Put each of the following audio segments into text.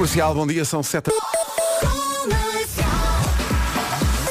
Comercial, bom dia, são sete.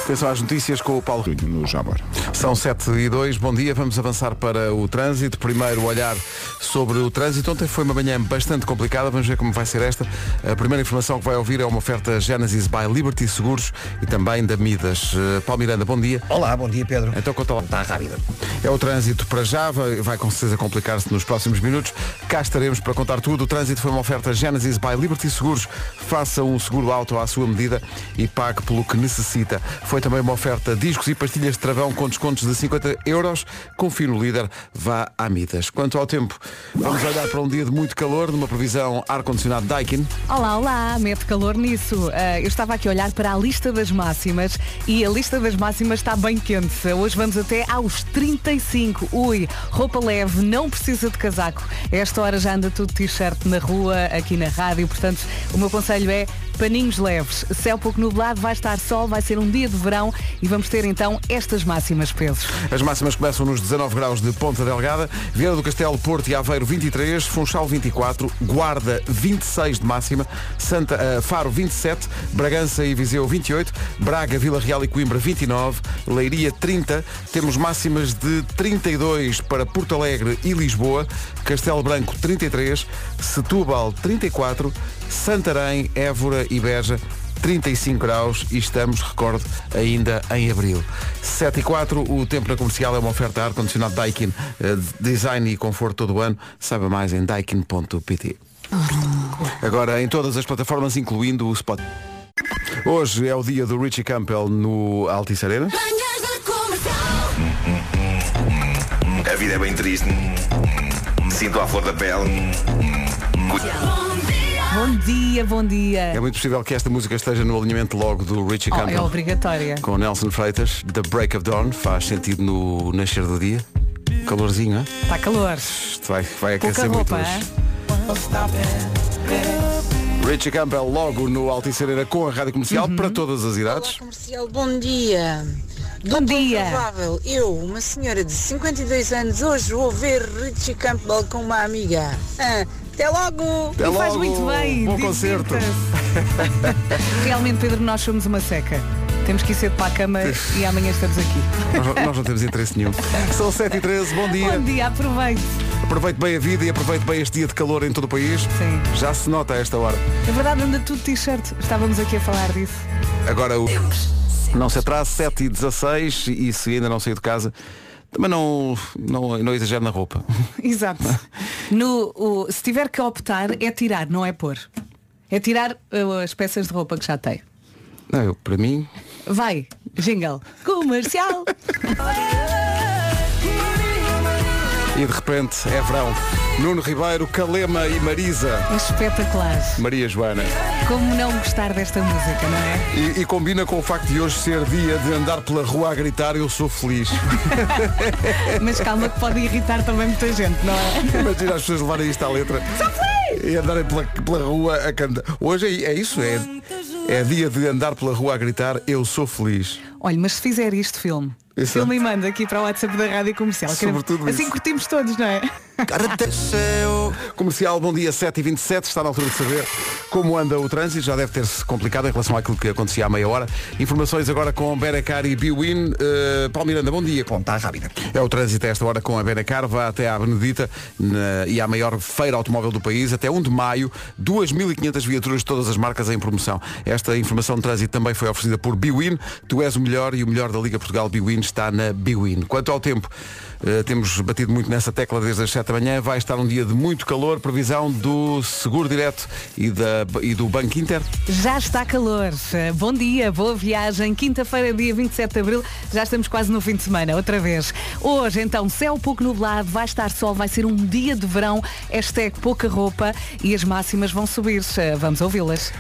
Atenção às notícias com o Paulo no Jamor. São 7 e 2, bom dia, vamos avançar para o trânsito. Primeiro olhar sobre o trânsito. Ontem foi uma manhã bastante complicada, vamos ver como vai ser esta. A primeira informação que vai ouvir é uma oferta Genesis by Liberty Seguros e também da Midas. Uh, Paulo Miranda, bom dia. Olá, bom dia Pedro. Então conta lá. Está rápida. É o trânsito para já, vai, vai com certeza complicar-se nos próximos minutos. Cá estaremos para contar tudo. O trânsito foi uma oferta Genesis by Liberty Seguros. Faça um seguro auto à sua medida e pague pelo que necessita. Foi também uma oferta discos e pastilhas de travão com descontos de 50 euros. Confie no líder, vá à Midas. Quanto ao tempo, vamos olhar para um dia de muito calor, numa previsão ar-condicionado Daikin. Olá, olá, mete calor nisso. Uh, eu estava aqui a olhar para a lista das máximas e a lista das máximas está bem quente. Hoje vamos até aos 35. Ui, roupa leve, não precisa de casaco. A esta hora já anda tudo t-shirt na rua, aqui na rádio, portanto, o meu conselho é paninhos leves. Céu pouco nublado, vai estar sol, vai ser um dia de verão e vamos ter então estas máximas pesos. As máximas começam nos 19 graus de Ponta Delgada, Vieira do Castelo, Porto e Aveiro 23, Funchal 24, Guarda 26 de máxima, Santa, uh, Faro 27, Bragança e Viseu 28, Braga, Vila Real e Coimbra 29, Leiria 30, temos máximas de 32 para Porto Alegre e Lisboa, Castelo Branco 33, Setúbal 34, Santarém, Évora e Beja 35 graus e estamos, recordo, ainda em abril. 7 e 4, o tempo na comercial é uma oferta ar-condicionado Daikin, eh, design e conforto todo o ano. Saiba mais em daikin.pt. Agora em todas as plataformas, incluindo o Spot. Hoje é o dia do Richie Campbell no Altice Arena. A vida é bem triste. Sinto a flor da pele. Bom dia, bom dia. É muito possível que esta música esteja no alinhamento logo do Richie Oh, Campbell. é obrigatória. Com Nelson Freitas, The Break of Dawn, faz sentido no nascer do dia. Calorzinho, é? Está calor. Isto vai, vai Pouca aquecer muito roupa, hoje. é? Richie Campbell logo no Altice Arena com a rádio comercial Uhum. para todas as idades. Comercial, bom dia. Bom dia. Provável, eu, uma senhora de 52 anos, hoje vou ver Richie Campbell com uma amiga. Ah, até logo! Até E faz logo. muito bem. Bom concerto. Realmente, Pedro, nós somos uma seca. Temos que ir cedo para a cama e amanhã estamos aqui. Nós, não- nós não temos interesse nenhum. São 7 e 13 bom dia. Bom dia, aproveite. Aproveite bem a vida e aproveite bem este dia de calor em todo o país. Sim. Já se nota a esta hora. É verdade, anda tudo t-shirt. Estávamos aqui a falar disso. Agora o. Não se atrase, 7 e 16 e se ainda não saiu de casa, também não, não, não exagere na roupa. Exato. No, o- se tiver que optar, é tirar, não é pôr. É tirar uh, as peças de roupa que já tem. Não, eu, para mim, Vai, jingle. Comercial. e de repente é verão. Nuno Ribeiro, Calema e Marisa. É espetacular. Maria Joana. Como não gostar desta música, não é? E, e combina com o facto de hoje ser dia de andar pela rua a gritar eu sou feliz. Mas calma que pode irritar também muita gente, não é? Imagina as pessoas levarem isto à letra. E andarem pela, pela rua a cantar. Hoje é, é isso, é, é dia de andar pela rua a gritar eu sou feliz. Olha, mas se fizer isto, filme. Exato. Filme e manda aqui para o WhatsApp da Rádio Comercial. Sobretudo assim isso. curtimos todos, não é? Comercial, bom dia, 7h27, está na altura de saber como anda o trânsito, já deve ter-se complicado em relação àquilo que acontecia há meia hora. Informações agora com Benacar e Biwin. Uh, Paulo Miranda, bom dia. Está rápida. É o trânsito a esta hora com a Benacar, vá até à Benedita na- e à maior feira automóvel do país, até 1 de maio, 2.500 viaturas de todas as marcas em promoção. Esta informação de trânsito também foi oferecida por Biwin. Tu és o melhor e o melhor da Liga Portugal Biwin está na Biwin. Quanto ao tempo, eh, temos batido muito nessa tecla desde as 7 da manhã. Vai estar um dia de muito calor, previsão do Seguro Direto e, da, e do Banco Inter. Já está calor. Bom dia, boa viagem. Quinta-feira, dia 27 de Abril. Já estamos quase no fim de semana, outra vez. Hoje, então, céu pouco nublado, vai estar sol, vai ser um dia de verão. Hashtag pouca roupa e as máximas vão subir. Vamos ouvi-las.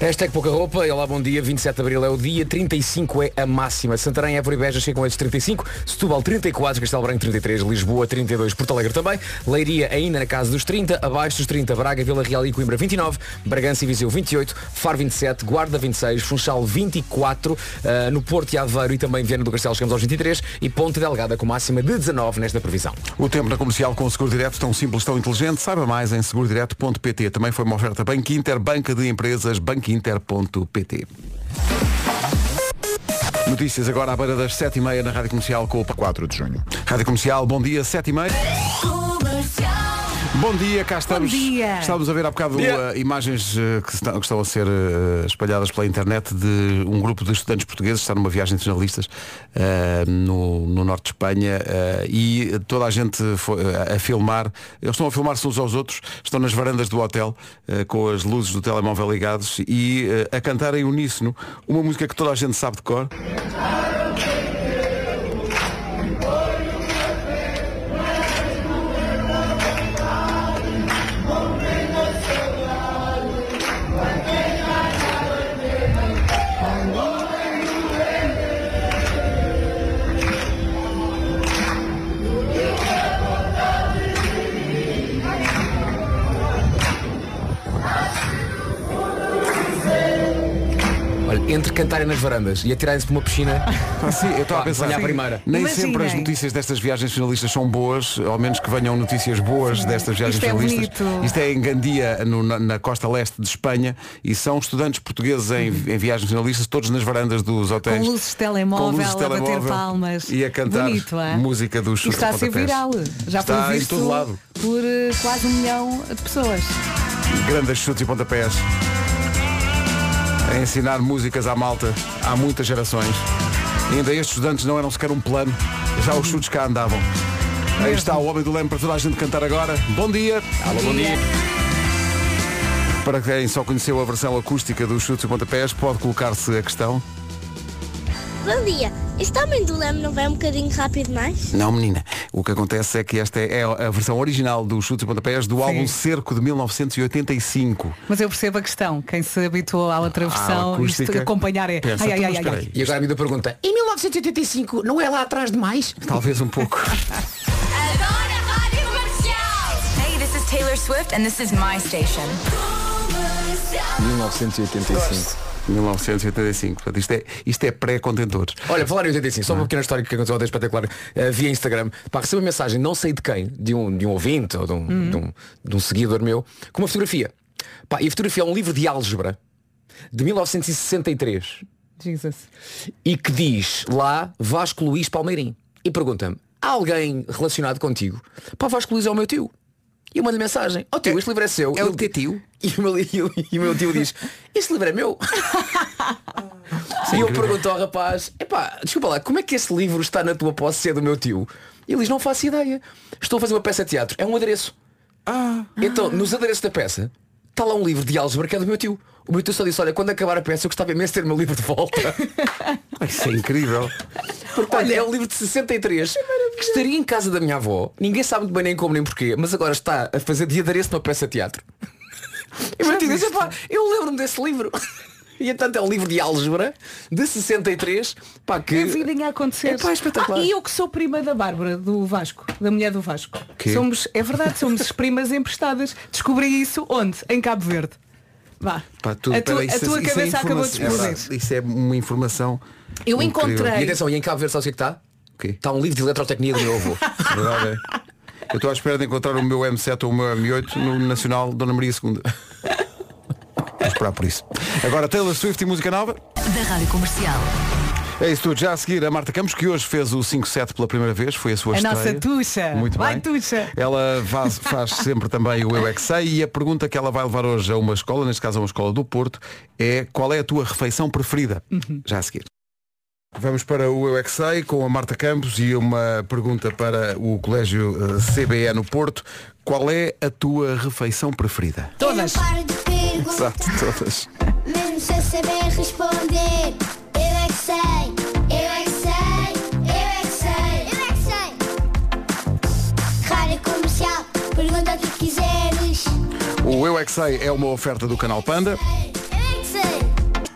Hashtag pouca roupa, olá, bom dia, 27 de Abril é o dia, 35 é a máxima. Santarém, Évora e Beja chegam a esses 35, Setúbal 34, Castelo Branco 33, Lisboa 32, Porto Alegre também, Leiria ainda na casa dos 30, abaixo dos 30, Braga, Vila Real e Coimbra 29, Bragança e Viseu 28, Faro 27, Guarda 26, Funchal 24, uh, no Porto e Aveiro e também Viana do Castelo chegamos aos 23 e Ponte Delgada com máxima de 19 nesta previsão. O tempo na comercial com o Seguro Direto, tão simples, tão inteligente. Saiba mais em segurodireto.pt. Também foi uma oferta Banco Inter, Banca de Empresas, banquinter.pt. Notícias agora à beira das 7h30 na Rádio Comercial com o 4 de junho. Rádio Comercial, bom dia, 7h30. Bom dia, cá estamos. dia. Estávamos a ver há bocado uh, imagens uh, que, estão, que estão a ser uh, espalhadas pela internet de um grupo de estudantes portugueses que está numa viagem de jornalistas uh, no, no norte de Espanha uh, e toda a gente foi, uh, a filmar. Eles estão a filmar-se uns aos outros, estão nas varandas do hotel uh, com as luzes do telemóvel ligados e uh, a cantar em uníssono uma música que toda a gente sabe de cor. Entre cantarem nas varandas e atirarem-se para uma piscina, Ah, sim, eu estava a pensar. à primeira. Nem Imaginem. sempre as notícias destas viagens finalistas são boas, ao menos que venham notícias boas destas viagens Isto é finalistas. bonito. Isto é em Gandia, no- na, na costa leste de Espanha, e são estudantes portugueses em, em viagens finalistas, todos nas varandas dos hotéis. Com luzes de telemóvel, Com luzes de a bater telemóvel palmas. E a cantar Bonito, é? música dos Isto está a ser pontapés. viral. Já Está foi em visto todo lado. por eh, quase um milhão de pessoas. Grandes chutes e pontapés. A ensinar músicas à malta há muitas gerações. E ainda estes estudantes não eram sequer um plano. Já os chutes cá andavam. Aí está o Homem do Leme para toda a gente cantar agora. Bom dia. Alô, bom dia. Para quem só conheceu a versão acústica dos chutes e pontapés, pode colocar-se a questão. Bom dia. Este homem do leme não vai um bocadinho rápido mais? Não, menina. O que acontece é que esta é a versão original dos chutes e pontapés do álbum Cerco de 1985. Mas eu percebo a questão. Quem se habituou à outra versão, isto acústica. acompanhar é. Pensa, ai, ai, ai, ai. E agora a vida pergunta, em 1985 não é lá atrás demais? Talvez um pouco. Hey, this is Taylor Swift and this is my station. 1985. 1985. Portanto, isto é, isto é pré-contentores. Olha, falar em 85, só uma pequena história que aconteceu ontem espetacular uh, via Instagram. Pá, recebi uma mensagem, não sei de quem, de um, de um ouvinte ou de um, de, um, de um seguidor meu, com uma fotografia. Pá, e a fotografia é um livro de álgebra de 1963 Jesus. e que diz lá Vasco Luís Palmeirim. E pergunta-me, há alguém relacionado contigo? Pá, Vasco Luís é o meu tio. E eu mando mensagem, ó tio, este livro é seu. é o teu tio? E o meu, e o- meu tio diz, este livro é meu. e eu pergunto ao rapaz, epá, desculpa lá, como é que esse livro está na tua posse se é do meu tio? E ele diz, não faço ideia. Estou a fazer uma peça de teatro. É um adereço. Ah, Então, nos adereços da peça, está lá um livro de álgebra que é do meu tio. O meu tio só disse, olha, quando acabar a peça eu gostava imenso de ter o meu livro de volta. isso é incrível. Portanto, é um livro de 63 que estaria em casa da minha avó. Ninguém sabe muito bem nem como nem porquê, mas agora está a fazer de adereço numa peça de teatro. E "Epá, eu lembro-me desse livro. E entanto é um livro de álgebra de 63 pá, que É vidinha a acontecer. É pá, espetacular. Ah, e eu que sou prima da Bárbara, do Vasco, da mulher do Vasco. Quê? Somos, é verdade, somos primas emprestadas. Descobri isso onde? Em Cabo Verde. Vá. Pá, tu- a tua, isso- a tua isso é cabeça acabou de é explodir. verdade. Isso é uma informação. Eu incrível. encontrei. E atenção, e em Cabo Verde sabes o que é que está? Está um livro de eletrotecnia do meu avô. Verdade é. Eu estou à espera de encontrar o meu M7 ou o meu M8 no Nacional Dona Maria II. Vou esperar por isso. Agora Taylor Swift e música nova. Da Rádio Comercial. É isso tudo. Já a seguir a Marta Campos, que hoje fez o 5-7 pela primeira vez, foi a sua A estreia. nossa tuxa. Muito Vai, bem. tuxa. Ela faz, faz sempre também o Eu é Que Sei e a pergunta que ela vai levar hoje a uma escola, neste caso a uma escola do Porto, é qual é a tua refeição preferida? Uhum. Já a seguir. Vamos para o Eu é Que Sei com a Marta Campos e uma pergunta para o Colégio eh, CBE no Porto. Qual é a tua refeição preferida? Todas. Exato, todas. mesmo sem saber responder. Eu é que sei, eu é que sei, eu é que sei, eu é que sei. Rádio comercial, pergunta o que quiseres. O Eu é Que Sei é uma oferta do canal Panda. Eu é que sei,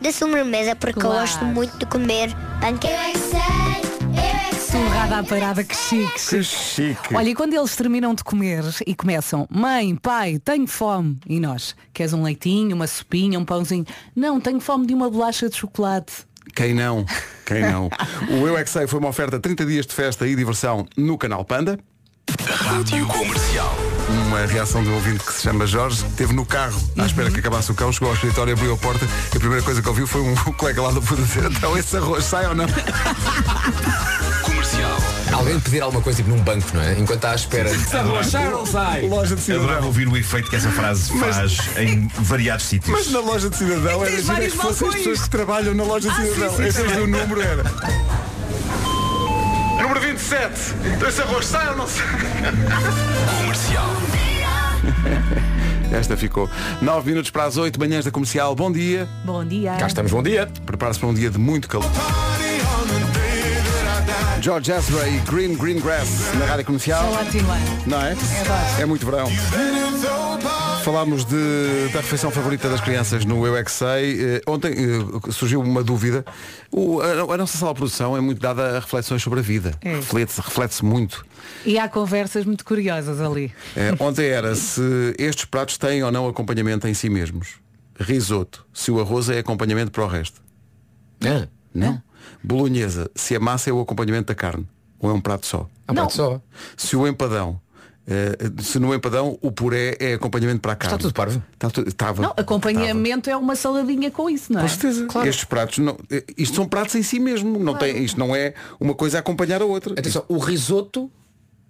de sobremesa porque Claro. eu gosto muito de comer panquecas. Eu é que sei, eu é que sei. Torrada à parada, que chique. Que chique. Olha, e quando eles terminam de comer e começam, mãe, pai, tenho fome. E nós, queres um leitinho, uma sopinha, um pãozinho? Não, tenho fome de uma bolacha de chocolate. Quem não? Quem não? O Eu é que Sei foi uma oferta 30 dias de festa e diversão no canal Panda. Rádio Comercial. Uma reação de um ouvinte que se chama Jorge, esteve no carro à espera que acabasse o cão, chegou ao escritório, abriu a porta e a primeira coisa que ouviu foi um colega lá do fundo dizer, então esse arroz sai ou não? Comercial. Alguém pedir alguma coisa tipo num banco, não é? Enquanto está à espera. Sai ou não sai? Loja de Eu adorava cidadão. ouvir o efeito que essa frase faz em variados sítios. Mas na loja de cidadão era gira vários que fossem as pessoas que trabalham na loja de Ah, cidadão. sim. vez do número era. Número 27. Esse arroz sai ou não sai? Comercial. Esta ficou. 9 minutos para as 8 manhãs da comercial. Bom dia. Bom dia. Cá estamos, bom dia. Prepara-se para um dia de muito calor. George Ezra e Green Green Grass na rádio comercial. Ótimo. Não é? É muito verão. Falámos de- da refeição favorita das crianças no Eu é Que Sei. Eh, Ontem eh, surgiu uma dúvida. O- a, a nossa sala de produção é muito dada a reflexões sobre a vida. É. Reflete-se reflete muito. E há conversas muito curiosas ali. Eh, ontem era se estes pratos têm ou não acompanhamento em si mesmos. Risoto, se o arroz é acompanhamento para o resto. Ah, Não. Bolonhesa, se a massa é o acompanhamento da carne. Ou é um prato só. ah, pronto, só. Se o empadão, eh, se no empadão o puré é acompanhamento para a carne. Está tudo parvo. Está estava. Não, acompanhamento é uma saladinha com isso, não é? Com certeza. Estes pratos, não, eh, isto são pratos em si mesmo. Não tem, isto não é uma coisa a acompanhar a outra. Atenção, o risoto,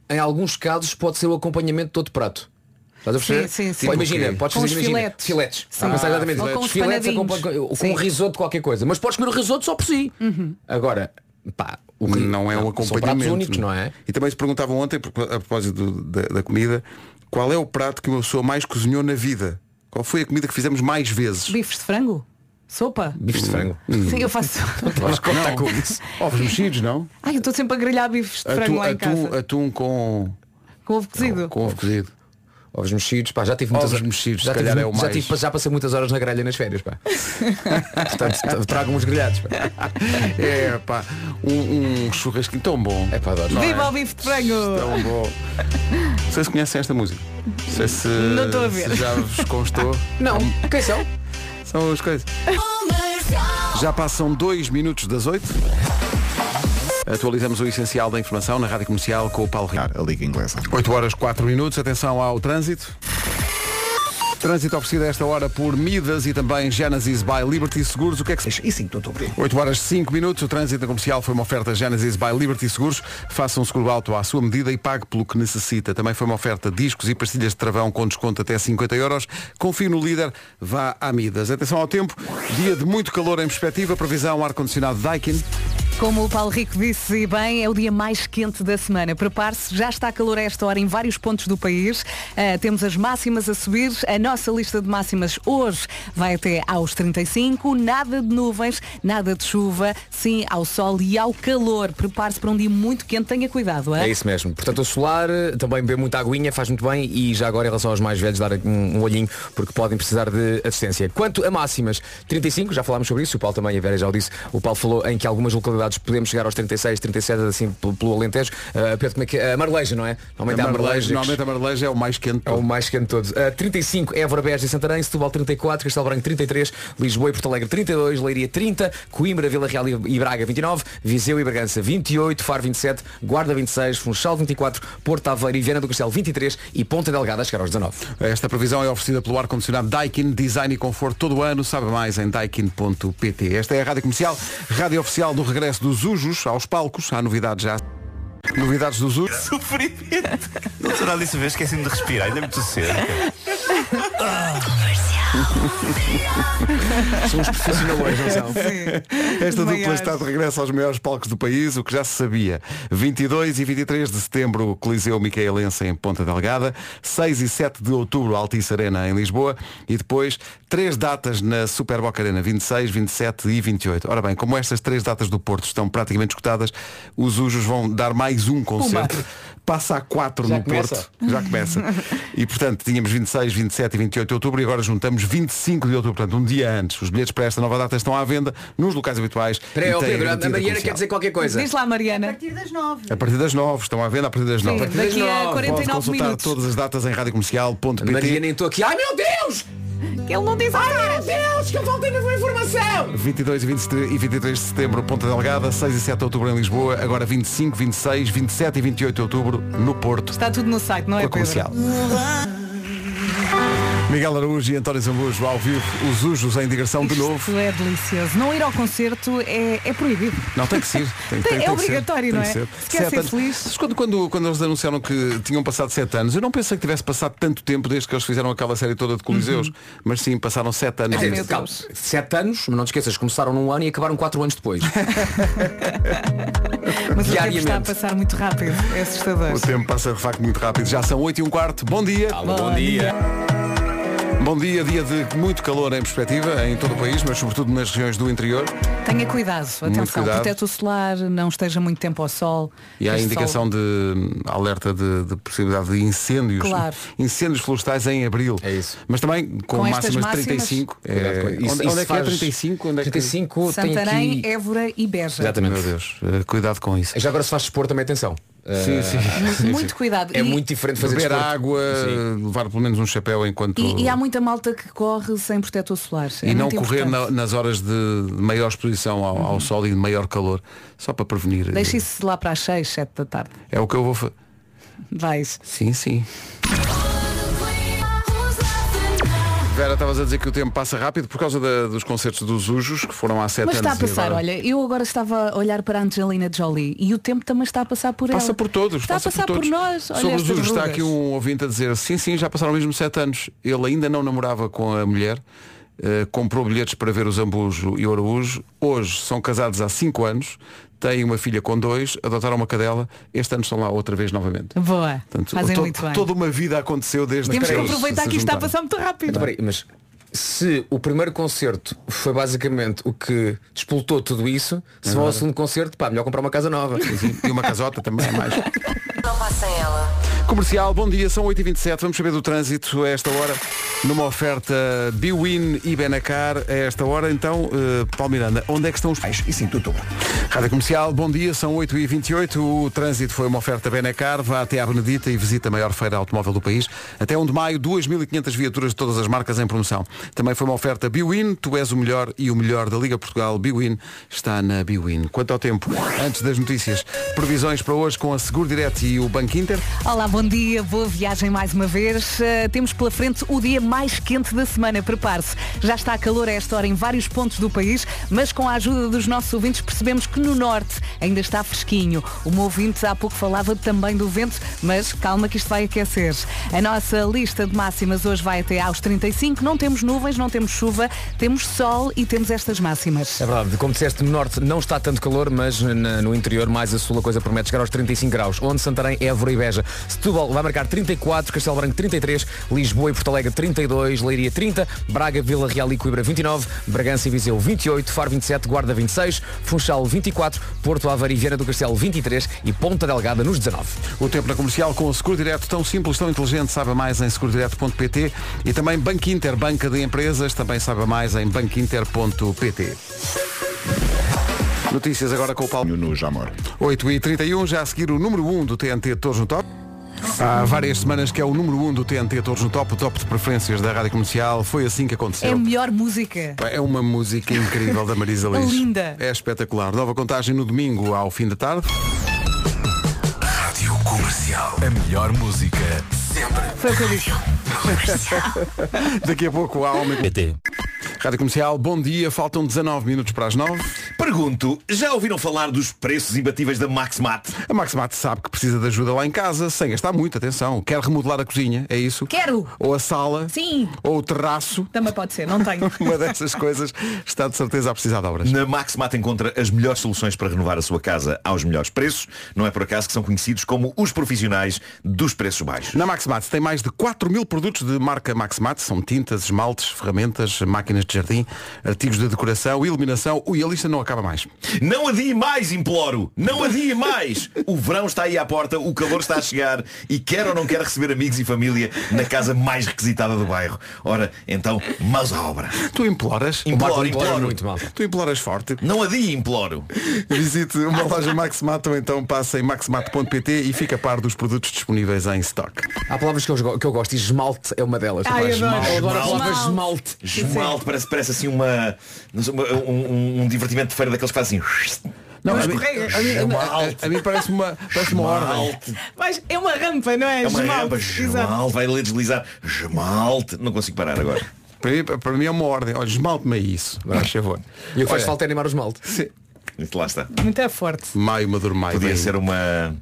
em alguns casos, pode ser o acompanhamento de outro prato. Estás a perceber? Sim, sim, sim. Pô, imagina, Tipo quê? podes Com fazer imagina, filetes. filetes. Sim. Ah, exatamente. Ou com filetes acompanham- com Sim. um risoto de qualquer coisa. Mas podes comer o risoto só por si. Agora, pá, o ri- não é um acompanhamento. únicos, não é? E também se perguntavam ontem, a propósito do- da, da comida, qual é o prato que uma pessoa mais cozinhou na vida? Qual foi a comida que fizemos mais vezes? Bifes de frango? Sopa? Bifes de frango. Sim, eu faço. Vamos contar com isso. Ovos mexidos, não? Ai, eu estou sempre a grelhar bifes de frango Atum, lá em casa. atum, atum com, Com ovo cozido. com ovo cozido. Ovos mexidos, pá, já tive muitas Ovos mexidos, já se tive, calhar é o já mais. tive- já passei muitas horas na grelha nas férias, pá. Portanto, trago uns grelhados, pá. É pá, um, um churrasquinho tão bom. É pá, adoro. Viva o bife de frango! Tão bom. Não sei se conhecem esta música. Não sei se, Não estou a ver. se já vos constou. Não, quem são? São as coisas. Já passam dois minutos das oito. Atualizamos o essencial da informação na Rádio Comercial com o Paulo Ricardo. A Liga Inglesa. 8 horas 4 minutos, atenção ao trânsito. Trânsito oferecido a esta hora por Midas e também Genesis by Liberty Seguros. O que é que se... E sim, doutor Brito. 8 horas 5 minutos, o trânsito comercial foi uma oferta Genesis by Liberty Seguros. Faça um seguro alto à sua medida e pague pelo que necessita. Também foi uma oferta discos e pastilhas de travão com desconto até 50 euros. Confie no líder, vá à Midas. Atenção ao tempo, dia de muito calor em perspectiva, previsão ar-condicionado Daikin. Como o Paulo Rico disse bem, é o dia mais quente da semana. Prepare-se, já está calor a esta hora em vários pontos do país. Ah, temos as máximas a subir. A nossa lista de máximas hoje vai até aos 35. Nada de nuvens, nada de chuva, sim ao sol e ao calor. Prepare-se para um dia muito quente, tenha cuidado. É É? isso mesmo. Portanto, o solar, eh, também beber muita aguinha, faz muito bem e já agora em relação aos mais velhos, dar um, um olhinho, porque podem precisar de assistência. Quanto a máximas, 35, já falámos sobre isso, o Paulo também a Vera já o disse, o Paulo falou em que algumas localidades podemos chegar aos 36, 37, assim, pelo, Alentejo. Uh, Pedro, como é que é? A Marleja, não é? Normalmente A há Marleja, normalmente a Marleja é o mais quente. É o mais quente de todos. Uh, 35, Évora, Beja e Santarém, Setúbal 34, Castelo Branco 33, Lisboa e Porto Alegre 32, Leiria 30, Coimbra, Vila Real e e Braga 29, Viseu e Bragança 28, Faro 27, Guarda 26, Funchal 24, Porto Aveiro e Viana do Castelo 23 e Ponta Delgada a chegar aos 19. Esta previsão é oferecida pelo ar-condicionado Daikin, design e conforto todo o ano. Sabe mais em daikin.pt. Esta é a Rádio Comercial, rádio oficial do regresso dos Ujos aos palcos. Há novidades já. Novidades dos Ujos. Sofrimento. Não será dessa vez esqueci-me de respirar, ainda é muito cedo. São os profissionais, não são? Esta dupla está de regresso aos maiores palcos do país, o que já se sabia. 22 e 23 de setembro, Coliseu Micaelense em Ponta Delgada. 6 e 7 de outubro, Altice Arena em Lisboa. E depois, três datas na Super Boca Arena, 26, 27 e 28. Ora bem, como estas três datas do Porto estão praticamente escutadas, os Ujos vão dar mais um concerto. Passa a 4 Já no começa. Porto. Já começa. E portanto, tínhamos 26, 27 e 28 de outubro e agora juntamos 25 de outubro, portanto um dia antes. Os bilhetes para esta nova data estão à venda nos locais habituais. Espera aí, ó, têm Pedro, a Mariana quer comercial. dizer qualquer coisa. Diz lá, Mariana. partir das nove. A partir das 9, estão à venda a partir das 9. Sim, daqui a Pode 49 consultar minutos. todas as datas em radiocomercial.pt. Mariana entrou aqui. Ai meu Deus! Ele não diz Ai meu Deus, que eu faltei na informação! 22 e 23 e 23 de setembro, Ponta Delgada, 6 e 7 de outubro em Lisboa, agora 25, 26, 27 e 28 de outubro no Porto. Está tudo no site, não é, a comercial. Miguel Araújo e António Zambujo ao vivo, os Ujos em digressão de novo. Isto é delicioso. Não ir ao concerto é, é proibido. Não, tem que ser. Tem, Tem- é que ser, obrigatório, tem não que é? ser. Se quer Sete ser anos. feliz. Quando, quando, quando eles anunciaram que tinham passado 7 anos, eu não pensei que tivesse passado tanto tempo desde que eles fizeram aquela série toda de Coliseus, mas sim, passaram 7 anos. Ai, meu Calma, Deus. Sete anos, mas não te esqueças, começaram num ano e acabaram quatro anos depois. Mas o tempo está a passar muito rápido. É assustador. O tempo passa de facto muito rápido. Já são 8 e um quarto. Bom dia. bom dia. Bom dia, dia de muito calor em perspectiva em todo o país, mas sobretudo nas regiões do interior. Tenha cuidado, atenção, cuidado. protetor solar, não esteja muito tempo ao sol. E há indicação sol- de hum, alerta de, de possibilidade de incêndios. Claro. Incêndios florestais em abril. É isso. Mas também com, Com máximas de máximas, 35. Cuidado É, com isso. onde, Isso onde é que é faz- 35? Onde é que... 35 tem Santarém, aqui... Évora e Beja. Exatamente. Meu Deus, eh, cuidado com isso. Já agora se faz expor também atenção. Sim, Eh, sim. Muito cuidado. É E- muito diferente fazer Beber desporto. água, Sim. levar pelo menos um chapéu enquanto. E, e há muita malta que corre sem protetor solar. É E não correr na- nas horas de maior exposição ao, ao sol e de maior calor, só para prevenir. Deixe isso lá para as 6, 7 da tarde. É o que eu vou fazer. Vais. Sim, sim. Vera, estavas a dizer que o tempo passa rápido por causa da- dos concertos dos Ujos, que foram há sete Mas está a anos. e passar, agora- olha, eu agora estava a olhar para a Angelina Jolie e o tempo também está a passar por ela. Passa por todos, Está passa a passar por, por, todos. nós. Olha Sobre os estas Ujos está rugas. aqui um ouvinte a dizer, sim, sim, já passaram mesmo sete anos. Ele ainda não namorava com a mulher, eh, comprou bilhetes para ver o Zambujo e o Araújo. Hoje são casados há cinco anos, têm uma filha com dois, adotaram uma cadela, este ano estão lá outra vez novamente. Boa. Portanto, Fazem to- muito bem. Toda uma vida aconteceu desde Temos que aproveitar se que isto está a passar muito rápido. Então, peraí, mas se o primeiro concerto foi basicamente o que despoltou tudo isso, se vão ao segundo concerto, pá, melhor comprar uma casa nova. E uma casota também é mais. Não passem ela. Comercial, bom dia, são 8h27, vamos saber do trânsito a esta hora, numa oferta Biwin e Benacar, a esta hora, então, uh, Paulo Miranda, onde é que estão os... E sim, tudo. Rádio Comercial, bom dia, são 8h28, o trânsito foi uma oferta Benacar, vá até à Benedita e visita a maior feira automóvel do país. Até 1 de maio, 2.500 viaturas de todas as marcas em promoção. Também foi uma oferta Biwin, tu és o melhor e o melhor da Liga Portugal, Biwin, está na Biwin. Quanto ao tempo, antes das notícias, previsões para hoje com a Seguro Direto e o Banco Inter. Olá, bom dia, boa viagem mais uma vez. Uh, temos pela frente o dia mais quente da semana, prepare-se. Já está calor a esta hora em vários pontos do país, mas com a ajuda dos nossos ouvintes percebemos que no norte ainda está fresquinho. O meu ouvinte há pouco falava também do vento, mas calma que isto vai aquecer. A nossa lista de máximas hoje vai até aos 35, não temos nuvens, não temos chuva, temos sol e temos estas máximas. É verdade, como disseste, no norte não está tanto calor, mas no interior, mais a sul, a coisa promete chegar aos 35 graus. Onde Santarém, Évora e Beja. Setúbal vai marcar 34, Castelo Branco 33, Lisboa e Porto Alegre 32, Leiria 30, Braga, Vila Real e Coimbra 29, Bragança e Viseu 28, Faro 27, Guarda 26, Funchal 24, Porto Aveiro e Viana do Castelo 23 e Ponta Delgada nos 19. O tempo na comercial com o Seguro Direto tão simples, tão inteligente, saiba mais em segurodireto.pt e também Banco Inter, banca de empresas, também saiba mais em banquinter.pt. Notícias agora com o Paulo. No Jamor. 8 e 31 já a seguir o número 1 do TNT Todos no Top. Há várias semanas que é o número 1 do TNT Todos no Top, o top de preferências da Rádio Comercial. Foi assim que É a aconteceu. melhor música. É uma música incrível da Marisa É Liz. linda. É espetacular. Nova contagem no domingo ao fim da tarde. Rádio Comercial. A melhor música sempre. Foi o que eu disse. Daqui a pouco há Homem PT. Rádio Comercial, bom dia. Faltam 19 minutos para as 9. Pergunto, já ouviram falar dos preços imbatíveis da Maxmat? A Maxmat sabe que precisa de ajuda lá em casa, sem gastar muito, atenção. Quer remodelar a cozinha, é isso? Quero. Ou a sala. Sim. Ou o terraço. Também pode ser, não tenho. Uma dessas coisas está de certeza a precisar de obras. Na Maxmat encontra as melhores soluções para renovar a sua casa aos melhores preços. Não é por acaso que são conhecidos como os profissionais dos preços baixos. Na Maxmat tem mais de 4 mil produtos de marca Maxmat. São tintas, esmaltes, ferramentas, máquinas de jardim, artigos de decoração, iluminação. Ui, a lista não acaba acaba mais. Não adie mais, imploro! Não adie mais! O verão está aí à porta, o calor está a chegar e quer ou não quer receber amigos e família na casa mais requisitada do bairro. Ora, então, mãos à obra. Tu imploras? Imploro, Implora imploro. muito mal. Tu imploras forte. Não adie, imploro. Visite uma loja Maximato ou então passa em maximato.pt e fica a par dos produtos disponíveis em stock. Há palavras que eu, que eu gosto e esmalte é uma delas. Ai, esmalte. Eu adoro a palavra Esmalte. esmalte. Esmalte, parece, parece assim uma, uma- um, um divertimento feira daqueles que fazem. Não, a, mim, escorrega. a, mim, a, a- mim parece uma, parece uma ordem. Mas é uma rampa, não é? É uma rampa, vai ali deslizar. Esmalte. Não consigo parar agora. Para mim, para mim é uma ordem. Olha, esmalte-me a isso. Faz favor. E o que faz falta é animar o esmalte. sim. Isso Lá está. Muito é forte. Maio, Maduro Maio. Podia bem. ser uma,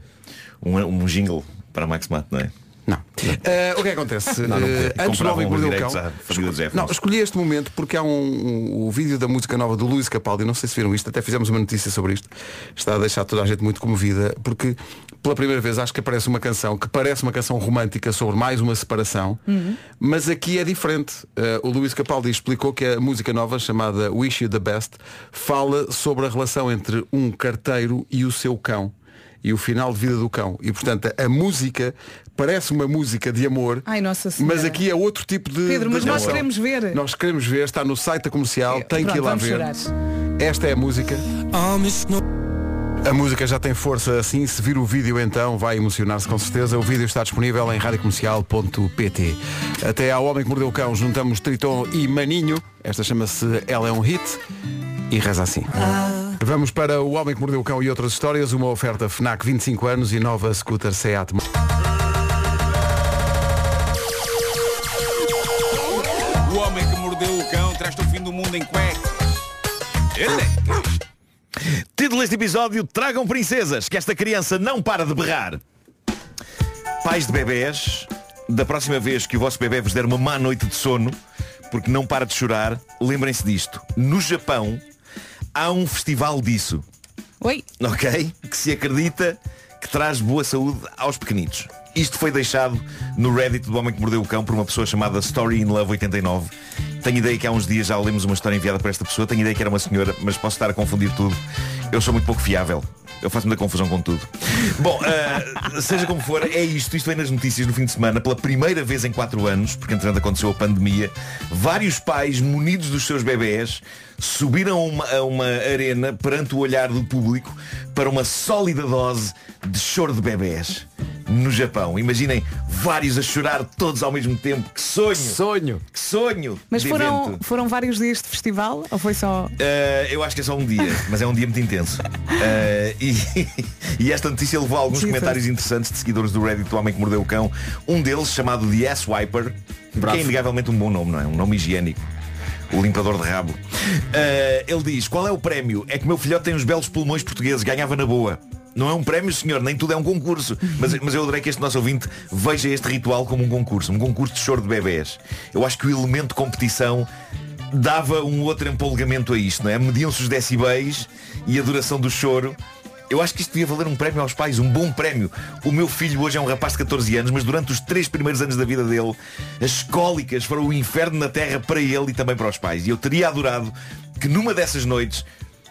um, um jingle para a Max Mato, não é? Não. Eh, o que é que acontece? Não, não podia. antes do Homem que Mordeu o direitos Cão. Não, escolhi este momento porque há um, um- o vídeo da música nova do Luís Capaldi, não sei se viram isto, até fizemos uma notícia sobre isto. Está a deixar toda a gente muito comovida, porque pela primeira vez acho que aparece uma canção que parece uma canção romântica sobre mais uma separação, mas aqui é diferente. Eh, o Luís Capaldi explicou que a música nova, chamada Wish You the Best, fala sobre a relação entre um carteiro e o seu cão. E o final de vida do cão. E portanto a música parece uma música de amor. Ai, Nossa Senhora. Mas aqui é outro tipo de. Pedro, mas de nós relação. queremos ver. Nós queremos ver, está no site da comercial, tem Pronto, que ir lá vamos ver. chorar. Esta é a música. A música já tem força assim, se vir o vídeo então vai emocionar-se com certeza. O vídeo está disponível em radiocomercial.pt. Até ao Homem que Mordeu o Cão juntamos Triton e Maninho. Esta chama-se Ela é um Hit e reza assim. Vamos para o Homem que Mordeu o Cão e outras histórias. Uma oferta FNAC 25 anos e nova scooter Seat. O homem que mordeu o cão traz-te o fim do mundo em cueca. Título deste episódio, tragam princesas, que esta criança não para de berrar. Pais de bebés, da próxima vez que o vosso bebê vos der uma má noite de sono, porque não para de chorar, lembrem-se disto. No Japão, há um festival disso, Oi. ok? Que se acredita que traz boa saúde aos pequenitos. Isto foi deixado no Reddit do Homem que Mordeu o Cão por uma pessoa chamada Story in Love 89. Tenho ideia que há uns dias já lemos uma história enviada para esta pessoa. Tenho ideia que era uma senhora, mas posso estar a confundir tudo. Eu sou muito pouco fiável. Eu faço muita confusão com tudo. Bom, ah, seja como for, é isto. Isto vem nas notícias no fim de semana. Pela primeira vez em 4 anos, porque entretanto aconteceu a pandemia, vários pais munidos dos seus bebés subiram a uma, a uma arena perante o olhar do público para uma sólida dose de choro de bebés no Japão. Imaginem vários a chorar todos ao mesmo tempo. Que sonho! Sonho! Que sonho! Mas de foram, evento. foram vários dias de festival? Ou foi só. Uh, eu acho que é só um dia, mas é um dia muito intenso. Uh, e, e esta notícia levou a alguns Jesus. comentários interessantes de seguidores do Reddit do Homem que Mordeu o Cão. Um deles, chamado The Ass Wiper, Bravo. que é inegavelmente um bom nome, não é? Um nome higiênico. O limpador de rabo. Uh, ele diz, qual é o prémio? É que meu filhote tem uns belos pulmões portugueses, ganhava na boa. Não é um prémio, senhor, nem tudo é um concurso. Mas, mas eu adorei que este nosso ouvinte veja este ritual como um concurso, um concurso de choro de bebés. Eu acho que o elemento de competição dava um outro empolgamento a isto, não é? Mediam-se os decibéis e a duração do choro. Eu acho que isto devia valer um prémio aos pais, um bom prémio. O meu filho hoje é um rapaz de 14 anos, mas durante os três primeiros anos da vida dele, as cólicas foram o inferno na terra para ele e também para os pais. E eu teria adorado que numa dessas noites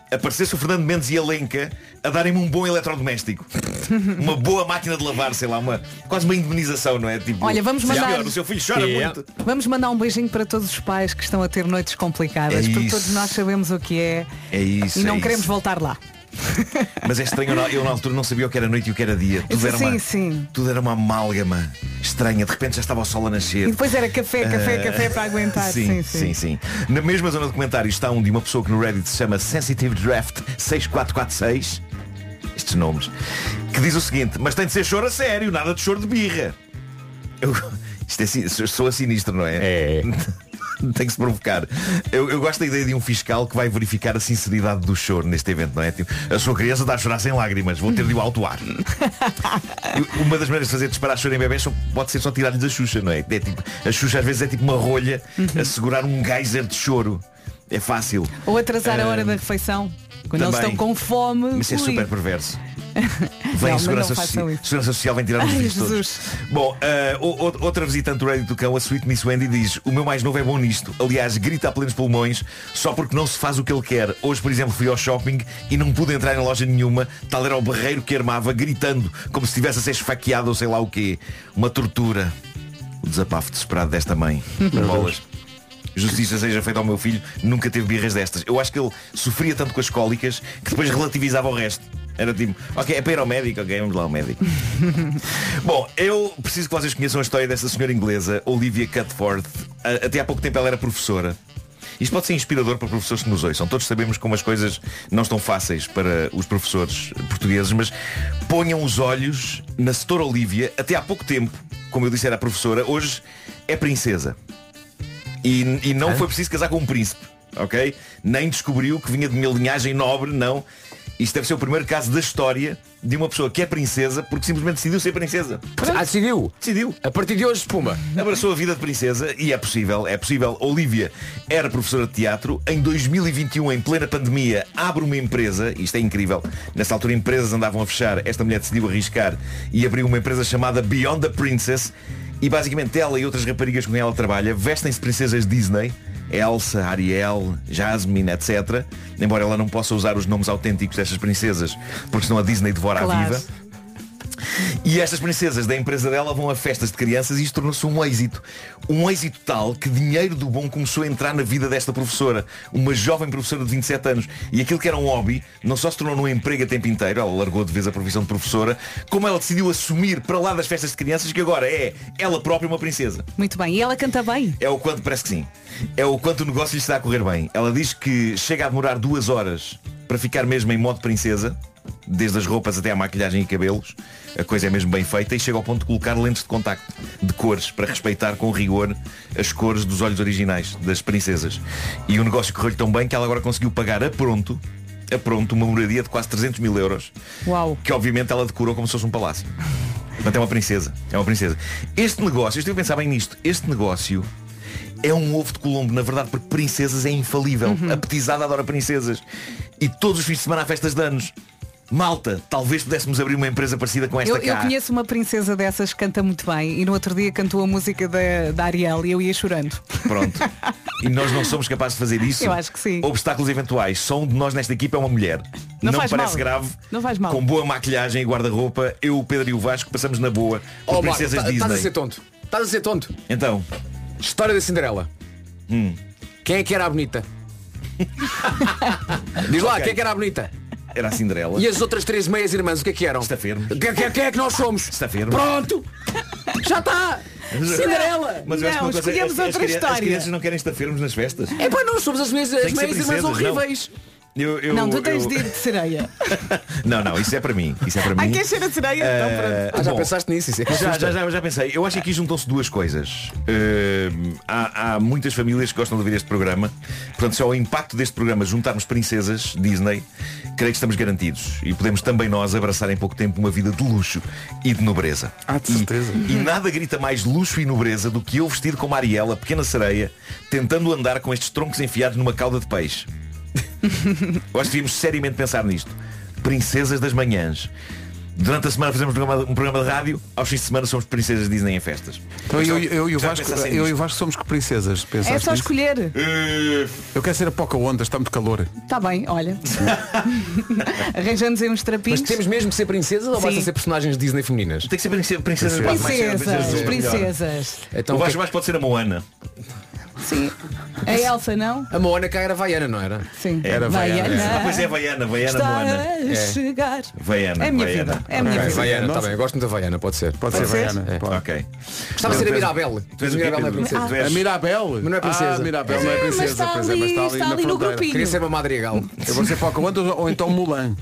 aparecesse o Fernando Mendes e a Lenca a darem-me um bom eletrodoméstico. uma boa máquina de lavar, sei lá, uma, quase uma indemnização, não é? Tipo, Olha, vamos "Sim, mandar- o seu filho chora Yeah. muito. Vamos mandar um beijinho para todos os pais que estão a ter noites complicadas, É porque isso. todos nós sabemos o que é É isso. e não é queremos isso. voltar lá. Mas é estranho, eu na- altura não sabia o que era noite e o que era dia. Tudo era, Sim, uma, sim. tudo era uma amálgama estranha. De repente já estava o sol a nascer. E depois era café, café, Ah, café para aguentar. Sim, sim, sim, Na mesma zona de comentários está um de uma pessoa que no Reddit se chama Sensitive Draft 6446. Estes nomes. Que diz o seguinte, mas tem de ser choro a sério, nada de choro de birra. Eu, isto é, sou a sinistro, não é? É. Tem que se provocar. Eu, eu gosto da ideia de um fiscal que vai verificar a sinceridade do choro neste evento, não é? Tipo, a sua criança está a chorar sem lágrimas, vou ter de o autuar. Uma das maneiras de fazer disparar choro em bebés só- pode ser só tirar-lhes a Xuxa, não é? é tipo, a Xuxa às vezes é tipo uma rolha a segurar um geyser de choro. É fácil. Ou atrasar a Ah, hora da refeição. Quando eles também. estão com fome. Mas é super perverso. Vem Não, a Segurança, mas não façam Soci- isso. Segurança Social vem tirar os vídeos todos. Bom, o- o- outra visitante do Rédito do Cão, a Sweet Miss Wendy, diz O meu mais novo é bom nisto. Aliás, grita a plenos pulmões só porque não se faz o que ele quer. Hoje, por exemplo, fui ao shopping e não pude entrar em loja nenhuma. Tal era o berreiro que armava, gritando, como se estivesse a ser esfaqueado ou sei lá o quê. Uma tortura. O desabafo desesperado desta mãe. Bolas. Justiça seja feita ao meu filho, nunca teve birras destas. Eu acho que ele sofria tanto com as cólicas que depois relativizava o resto. Era tipo, ok, é para ir ao médico, ok, vamos lá ao médico. Bom, eu preciso que vocês conheçam a história dessa senhora inglesa, Olivia Cutforth. Até há pouco tempo ela era professora. Isto pode ser inspirador para professores que nos ouçam. Todos sabemos como as coisas não estão fáceis para os professores portugueses, mas ponham os olhos na setora Olivia. Até há pouco tempo, como eu disse, era professora, hoje é princesa. E, e não foi preciso casar com um príncipe, ok? Nem descobriu que vinha de uma linhagem nobre, não. Isto deve ser o primeiro caso da história de uma pessoa que é princesa porque simplesmente decidiu ser princesa. Ah, decidiu? Decidiu. A partir de hoje, espuma. Abraçou a vida de princesa e é possível, é possível. Olivia era professora de teatro. Em 2021, em plena pandemia, abre uma empresa. Isto é incrível. Nessa altura empresas andavam a fechar. Esta mulher decidiu arriscar e abriu uma empresa chamada Beyond the Princess. E basicamente ela e outras raparigas com quem ela trabalha vestem-se princesas Disney. Elsa, Ariel, Jasmine, etc. Embora ela não possa usar os nomes autênticos destas princesas, porque senão a Disney devora a Claro. viva. E estas princesas da empresa dela vão a festas de crianças e isto tornou-se um êxito. Um êxito tal que dinheiro do bom começou a entrar na vida desta professora. Uma jovem professora de 27 anos. E aquilo que era um hobby não só se tornou num emprego a tempo inteiro, ela largou de vez a profissão de professora, como ela decidiu assumir para lá das festas de crianças que agora é ela própria uma princesa. Muito bem. E ela canta bem. É o quanto, parece que sim. É o quanto o negócio lhe está a correr bem. Ela diz que chega a demorar duas horas para ficar mesmo em modo princesa, desde as roupas até à maquilhagem e cabelos. A coisa é mesmo bem feita e chega ao ponto de colocar lentes de contacto de cores para respeitar com rigor as cores dos olhos originais das princesas. E o negócio correu-lhe tão bem que ela agora conseguiu pagar a pronto, a pronto, uma moradia de quase 300 mil euros Uau. que obviamente ela decorou como se fosse um palácio. Portanto é uma princesa. É uma princesa. Este negócio, eu estive a pensar bem nisto, este negócio é um ovo de Colombo, na verdade, porque princesas é infalível. Uhum. A petizada adora princesas. E todos os fins de semana há festas de anos. Malta, talvez pudéssemos abrir uma empresa parecida com esta Eu, eu cá. conheço uma princesa dessas que canta muito bem e no outro dia cantou a música da, da Ariel e eu ia chorando. Pronto. E nós não somos capazes de fazer isso. Eu acho que sim. Obstáculos eventuais. Só um de nós nesta equipa é uma mulher. Não faz parece mal. grave. Não faz mal. Com boa maquilhagem e guarda-roupa, eu, o Pedro e o Vasco passamos na boa por Oh, Marco, princesas tá- estás a Disney. ser tonto. Estás a ser tonto. Então, História da Cinderela. Hum. Quem é que era a bonita? Diz lá, Ok. quem é que era a bonita? Era a Cinderela. E as outras três meias irmãs, o que é que eram? Estafermos. Quem, quem- quem é que nós somos? Estafermos. Pronto! Já está! Cinderela! Mas eu acho que Não, uma coisa, escolhemos as, as, outra as história. crianças não querem estafermos nas festas. É pá, nós somos as meias, as que meias irmãs princesas, não. Eu- eu- não, tu tens eu- de ir de sereia. Não, não, isso é para mim. Isso é para Ai, mim. queres ser a sereia? Então, Eh, Ah, já bom, pensaste nisso? Isso é que Já, já, já, já pensei. Eu acho que aqui juntam-se duas coisas. Eh, há, há muitas famílias que gostam de ouvir este programa. Portanto, se ao impacto deste programa juntarmos princesas Disney, creio que estamos garantidos. E podemos também nós abraçar em pouco tempo uma vida de luxo e de nobreza. Ah, de certeza. E nada grita mais luxo e nobreza do que eu vestido como Ariel, a pequena sereia, tentando andar com estes troncos enfiados numa cauda de peixe. Eu acho que devíamos seriamente pensar nisto. Princesas das manhãs. Durante a semana fazemos um programa, um programa de rádio, aos fins de semana somos princesas Disney em festas. Então eu, eu, e o Vasco, eu e o? Vasco somos que princesas. É só nisso? escolher. Eu quero ser a Pocahontas, está muito calor. Está bem, olha. Arranjamos aí uns trapinhos. Mas temos mesmo que ser princesas ou Sim. basta ser personagens Disney femininas? Tem que ser princesa- princesas Princesas, melhor. princesas. Então, o o que é Vasco mais pode ser a Moana. Sim. A Elsa, não? A Moana cá era vaiana, não era? Sim. Era Vaiana. Ah, pois é, Vaiana, Vaiana Está Moana. a É. chegar. Vaiana, É a minha Vaiana. vida. É a minha Ok, vida. Vaiana, está bem, eu gosto muito da Vaiana, pode ser. Pode, Pode ser ser? Vaiana. É. pode. Ok. Gostava de ser a Mirabel. Tu és quê, Mirabel não é princesa. Tu és- A Mirabel. Mas não é princesa. Ah, Mirabel não é mas princesa. está pois é, ali, mas está ali, está na ali no grupinho. Queria ser uma madrigal. Eu vou ser Pocahontas ou então Mulan.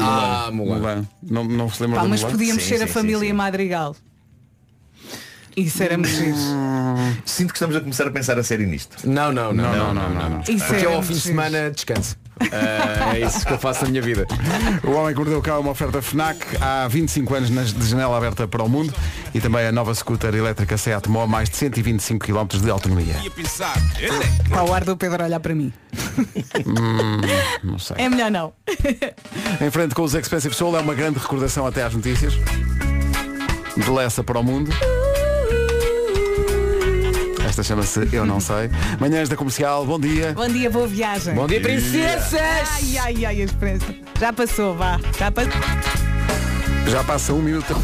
Ah, Mulan. Mulan. Não, não se lembra Pá, do mas podíamos Sim, ser sim, a sim, família sim. Madrigal. Isso era muito giro. Sinto que estamos a começar a pensar a sério nisto. Não, não, não, Não, não, não, não. Isso Porque eu ao fim de semana descanso. Ah, é isso que eu faço na minha vida. O Homem que Mordeu Cão é uma oferta FNAC há 25 anos de janela aberta para o mundo e também a nova scooter elétrica Seat Mó, mais de 125 km de autonomia. Ele Pá, o ar do Pedro olhar para mim. Hum, não sei. É melhor não. Em frente com os Expensive Soul é uma grande recordação até às notícias. De Lessa para o mundo. Esta chama-se Eu Não Sei. Manhãs da Comercial, bom dia. Bom dia, boa viagem. Bom dia, princesas! Ai, ai, ai, a experiência. Já passou, vá. Já passou. Já passa um minuto.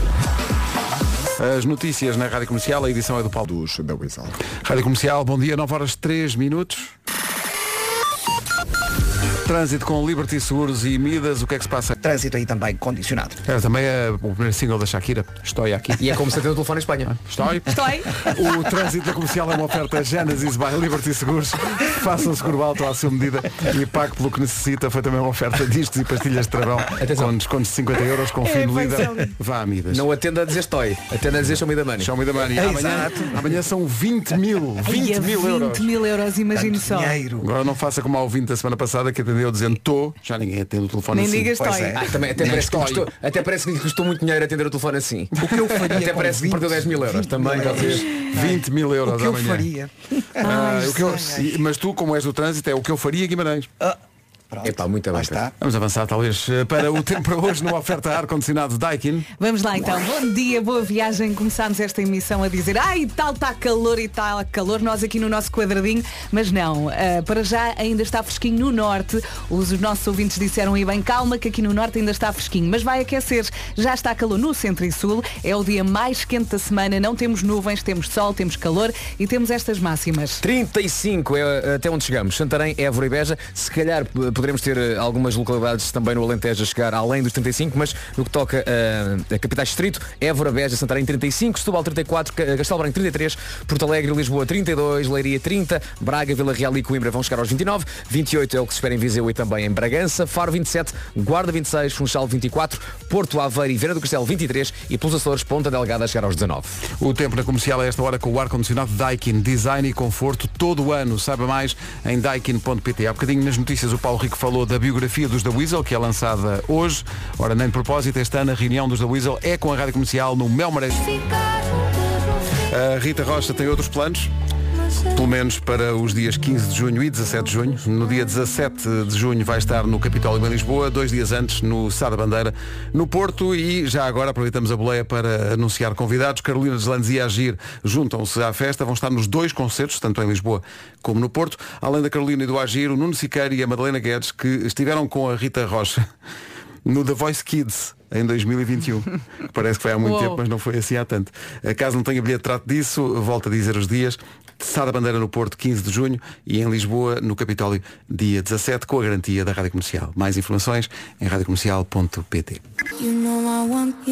As notícias na Rádio Comercial, a edição é do Paulo dos da Whistle. Rádio Comercial, bom dia, 9 horas 3 minutos. Trânsito com Liberty Seguros e Midas, o que é que se passa? Trânsito aí também condicionado. É, também é o primeiro single da Shakira, Estou aqui. E é como se atende o telefone em Espanha. Estou. Estou aí. O trânsito da comercial é uma oferta Genesis by Liberty Seguros. Faça o seguro alto à sua medida e pague pelo que necessita. Foi também uma oferta discos e pastilhas de travão Atenção. com descontos de 50 euros com fim É, de é. Vá a Midas. Não atenda a dizer estoy. Atenda a dizer show me the money. Show me the money. Amanhã, Exato. amanhã são 20 mil. 20 Ai, é mil 20 euros. mil euros, imagine só. Dinheiro. Agora não faça como a ouvinte da semana passada que atendeu dizendo tô, já ninguém atende o telefone Nem assim. digas Pois estou é. Ah, também, até, Nem parece que estoy. custou, até parece que custou muito dinheiro atender o telefone assim. O que eu faria Até parece que 20, perdeu 10 mil euros 20 também. mil vocês. 20 mil euros O que eu amanhã. faria? Ah, o que eu- ai. Mas tu, como és do trânsito, é o que eu faria Guimarães. Ah, pronto. Epá, muito bem. está. Vamos avançar talvez eh, para o tempo para hoje numa oferta ar-condicionado Daikin. Vamos lá então. Bom dia, boa viagem. Começámos esta emissão a dizer ai, tal está calor e tal calor. Nós aqui no nosso quadradinho, mas não. ah, para já ainda está fresquinho no norte. Os nossos ouvintes disseram e bem calma que aqui no norte ainda está fresquinho, mas vai aquecer. Já está calor no centro e sul. É o dia mais quente da semana. Não temos nuvens, temos sol, temos calor e temos estas máximas. 35 é até onde chegamos. Santarém, Évora e Beja. Se calhar poderemos ter eh, algumas localidades também no Alentejo a chegar além dos 35, mas no que toca eh, a capitais distrito, Évora, Beja, Santarém 35, Setúbal 34, Ca- Castelo Branco 33, Porto Alegre Lisboa 32, Leiria 30, Braga, Vila Real e Coimbra vão chegar aos 29, 28 é o que se espera em Viseu e também em Bragança, Faro 27, Guarda 26, Funchal 24, Porto Aveiro e Vera do Castelo 23 e pelos Açores, Ponta Delgada a chegar aos 19. O tempo na comercial a esta hora com o ar-condicionado Daikin, design e conforto todo o ano. Saiba mais em daikin.pt. Há bocadinho nas notícias o Paulo Rico falou da biografia dos da Weasel, que é lançada hoje. Ora, nem de propósito, este ano a reunião dos da Weasel é com a rádio comercial no Mel Marés. A Rita Rocha tem outros planos. Pelo menos para os dias 15 de junho e 17 de junho. No dia 17 de junho vai estar no Capitólio em Lisboa, dois dias antes no Sá da Bandeira, no Porto e já agora aproveitamos a boleia para anunciar convidados. Carolina Deslandes e Agir juntam-se à festa, vão estar nos dois concertos, tanto em Lisboa como no Porto. Além da Carolina e do Agir, o Nuno Siqueira e a Madalena Guedes, que estiveram com a Rita Rocha no The Voice Kids em 2021. que Parece que foi há muito Uou. tempo, mas não foi assim há tanto. Caso não tenha bilhete, trate disso. Volto a dizer os dias. Sá da Bandeira no Porto, 15 de junho e em Lisboa, no Capitólio, dia 17, com a garantia da Rádio Comercial. Mais informações em radiocomercial.pt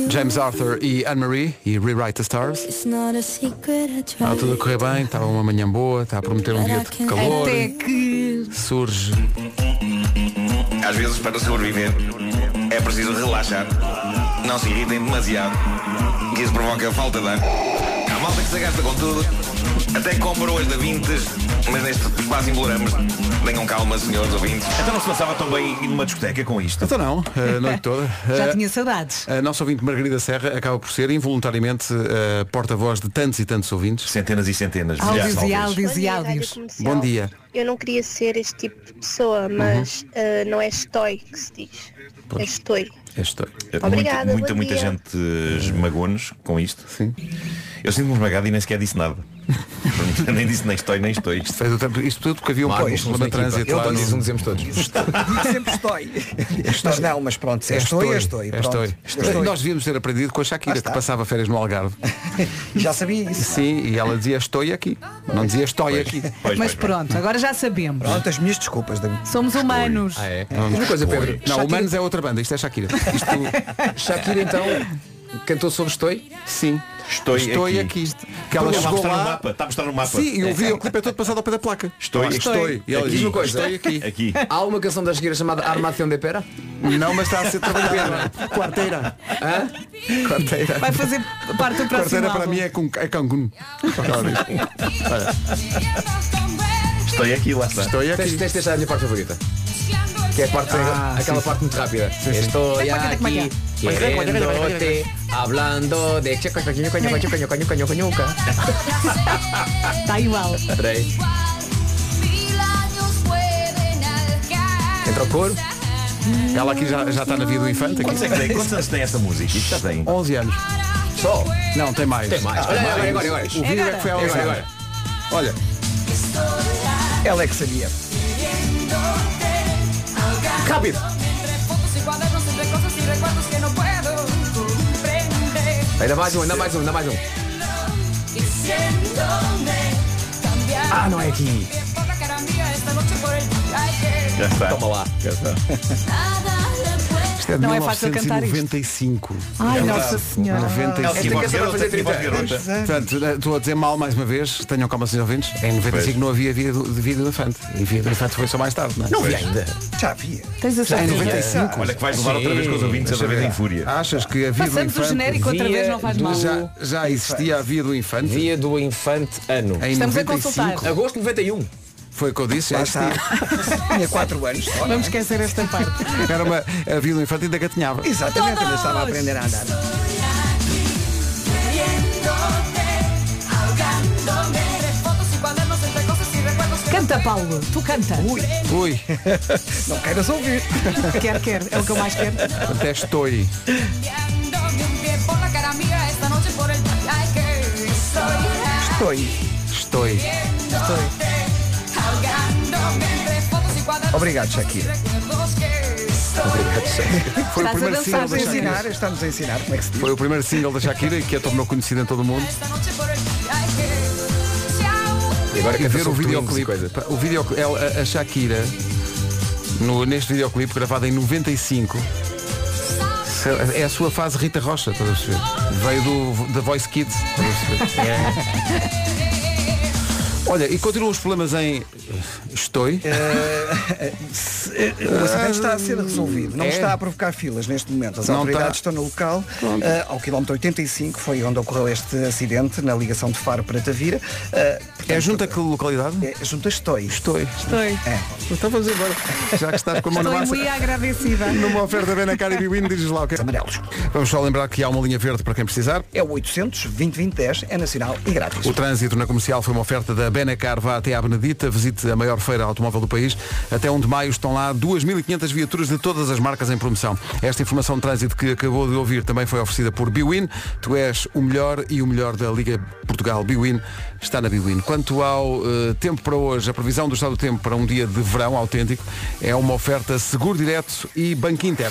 James Arthur e Anne-Marie e Rewrite the Stars. Está tudo a correr bem, estava uma manhã boa, está a prometer um dia de calor. Até que Surge. Às vezes, para sobreviver, é preciso relaxar. Não se irritem demasiado, que isso provoca falta de ar. Há malta que se gasta com tudo, até compra hoje da Vintes, mas neste quase imploramos. Tenham calma, senhores ouvintes. Então não se passava tão bem ir numa discoteca com isto. Então não, a noite toda. já Eh, tinha saudades. A nossa ouvinte Margarida Serra acaba por ser involuntariamente eh, porta-voz de tantos e tantos ouvintes. Centenas e centenas. Áudios milhares, e áudios Bom e dia, áudios. Bom dia. Eu não queria ser este tipo de pessoa, mas eh, não é estoi que se diz. É estoi. Esta. Obrigada, muita, muita, muita gente esmagou-nos com isto. Sim. Eu sinto-me esmagado e nem sequer disse nada. nem disse nem estou, nem estou. Isto Fez o tempo, isto tudo porque havia um Marcos, problema de trânsito no- diz um, dizemos todos. Sempre estou. Mas não, mas pronto, se é estou, é estou. É pronto. estou. Estou. Nós devíamos ter aprendido com a Shakira, que passava férias no Algarve. Já sabia isso. Sim, e ela dizia estou aqui. Não dizia estou aqui. Mas pronto, agora já sabemos. Pronto, as minhas desculpas. Somos humanos. Ah, é? Uma coisa, Pedro. Não, Humanos é outra banda, isto é Shakira. Isto, Shakira então cantou sobre Estou? sim. Estou, Estou aqui. aqui. Que ela Está a chegou mostrar no lá. mapa. Está a mostrar no mapa. Sim, e o videoclipe é todo passado ao pé da placa. Estou, estou. E ela Aqui. diz uma coisa. Estou aqui. Aqui. Há uma canção da Shakira chamada Armação de Pera? Não, mas está a ser trabalhada. Quarteira. Quarteira. Vai fazer parte do próximo Quarteira para mim é, com, é diz. Estou aqui, lá está. Estou Tens, aqui. tens de deixar a minha parte favorita que é a parte, ah, aquela sim, parte sim. muito rápida. Sim, Estou aqui querendo-te, falando de Está igual. Peraí. Entra o coro. Ela aqui já, já está na vida do infante. Quantos, é aqui. Tem, quantos anos tem essa música? Isto já tem. 11 anos. Só? Não, tem mais. Tem mais. Olha, agora, agora, agora. O vídeo é, é que foi há 11 anos. Olha. Ela é que sabia. Rápido. Ainda mais um, ainda mais um, ainda mais um. Ah, não é aqui. Já está. Toma lá. Já está. é de Não é fácil cantar isto. 1995. Ai, É Nossa. Senhora. 95. Ela fazer 30 garota. Portanto, eh, estou a dizer mal mais uma vez, tenham calma, senhores ouvintes. Em 95 não havia vida vida do infante. E vida do infante foi só mais tarde, não é? Não vi ainda. Já havia. Tens a Em certeza. 95. Olha que vais levar outra vez com os ouvintes outra vez em fúria. Achas que a vida do Passamos o infante genérico outra vez, não faz mal. já, já existia a via do infante? Via do infante ano. Em Estamos a 95. consultar. Agosto de 91. Foi o que eu disse, já Lá está. Tinha 4 anos. só, é? Vamos esquecer esta parte. Era uma, a vida do infante ainda gatinhava. Exatamente, ainda estava a aprender a andar. Canta, Paulo. Tu canta. Ui, Ui, não queiras ouvir. Quer, quer. É o que eu mais quero. até estou. Estou. Estou. Obrigado, Shakira. Foi o Estás a primeiro dançar, single da Estamos a Shakira. ensinar, estamos a ensinar como é que se diz. Foi o primeiro single da Shakira e que a tornou conhecida em todo o mundo. E agora E canta ver o videoclipe. Pá, O videoclipe, ela- a, a Shakira, no, neste videoclipe gravado em 95, se- é a sua fase Rita Rocha, estás a perceber? Veio do, da Voice Kids. estás a perceber? É. Olha, e continuam os problemas em Estou. Eh, o acidente está a ser resolvido. Não É? está a provocar filas neste momento. As Não autoridades está. estão no local. Eh, ao quilómetro 85 foi onde ocorreu este acidente, na ligação de Faro para Tavira. Eh, portanto, É junto a que localidade? É junto a Estoi. Estou. Estou. É. Então vamos embora. Já que estás com a mão na Estou massa. agradecida. Numa oferta bem na cara e Biwin, dizes lá o que é. Amarelos. Vamos só lembrar que há uma linha verde para quem precisar. É o 800 2010 é nacional e grátis. O trânsito na comercial foi uma oferta da Benacar. Vá até à Benedita, visite a maior feira automóvel do país. Até 1 de maio estão lá 2.500 viaturas de todas as marcas em promoção. Esta informação de trânsito que acabou de ouvir também foi oferecida por Biwin. Tu és o melhor e o melhor da Liga Portugal. Biwin está na Biwin. Quanto ao eh, tempo para hoje, a previsão do estado do tempo para um dia de verão autêntico é uma oferta Seguro Direto e Banco Inter.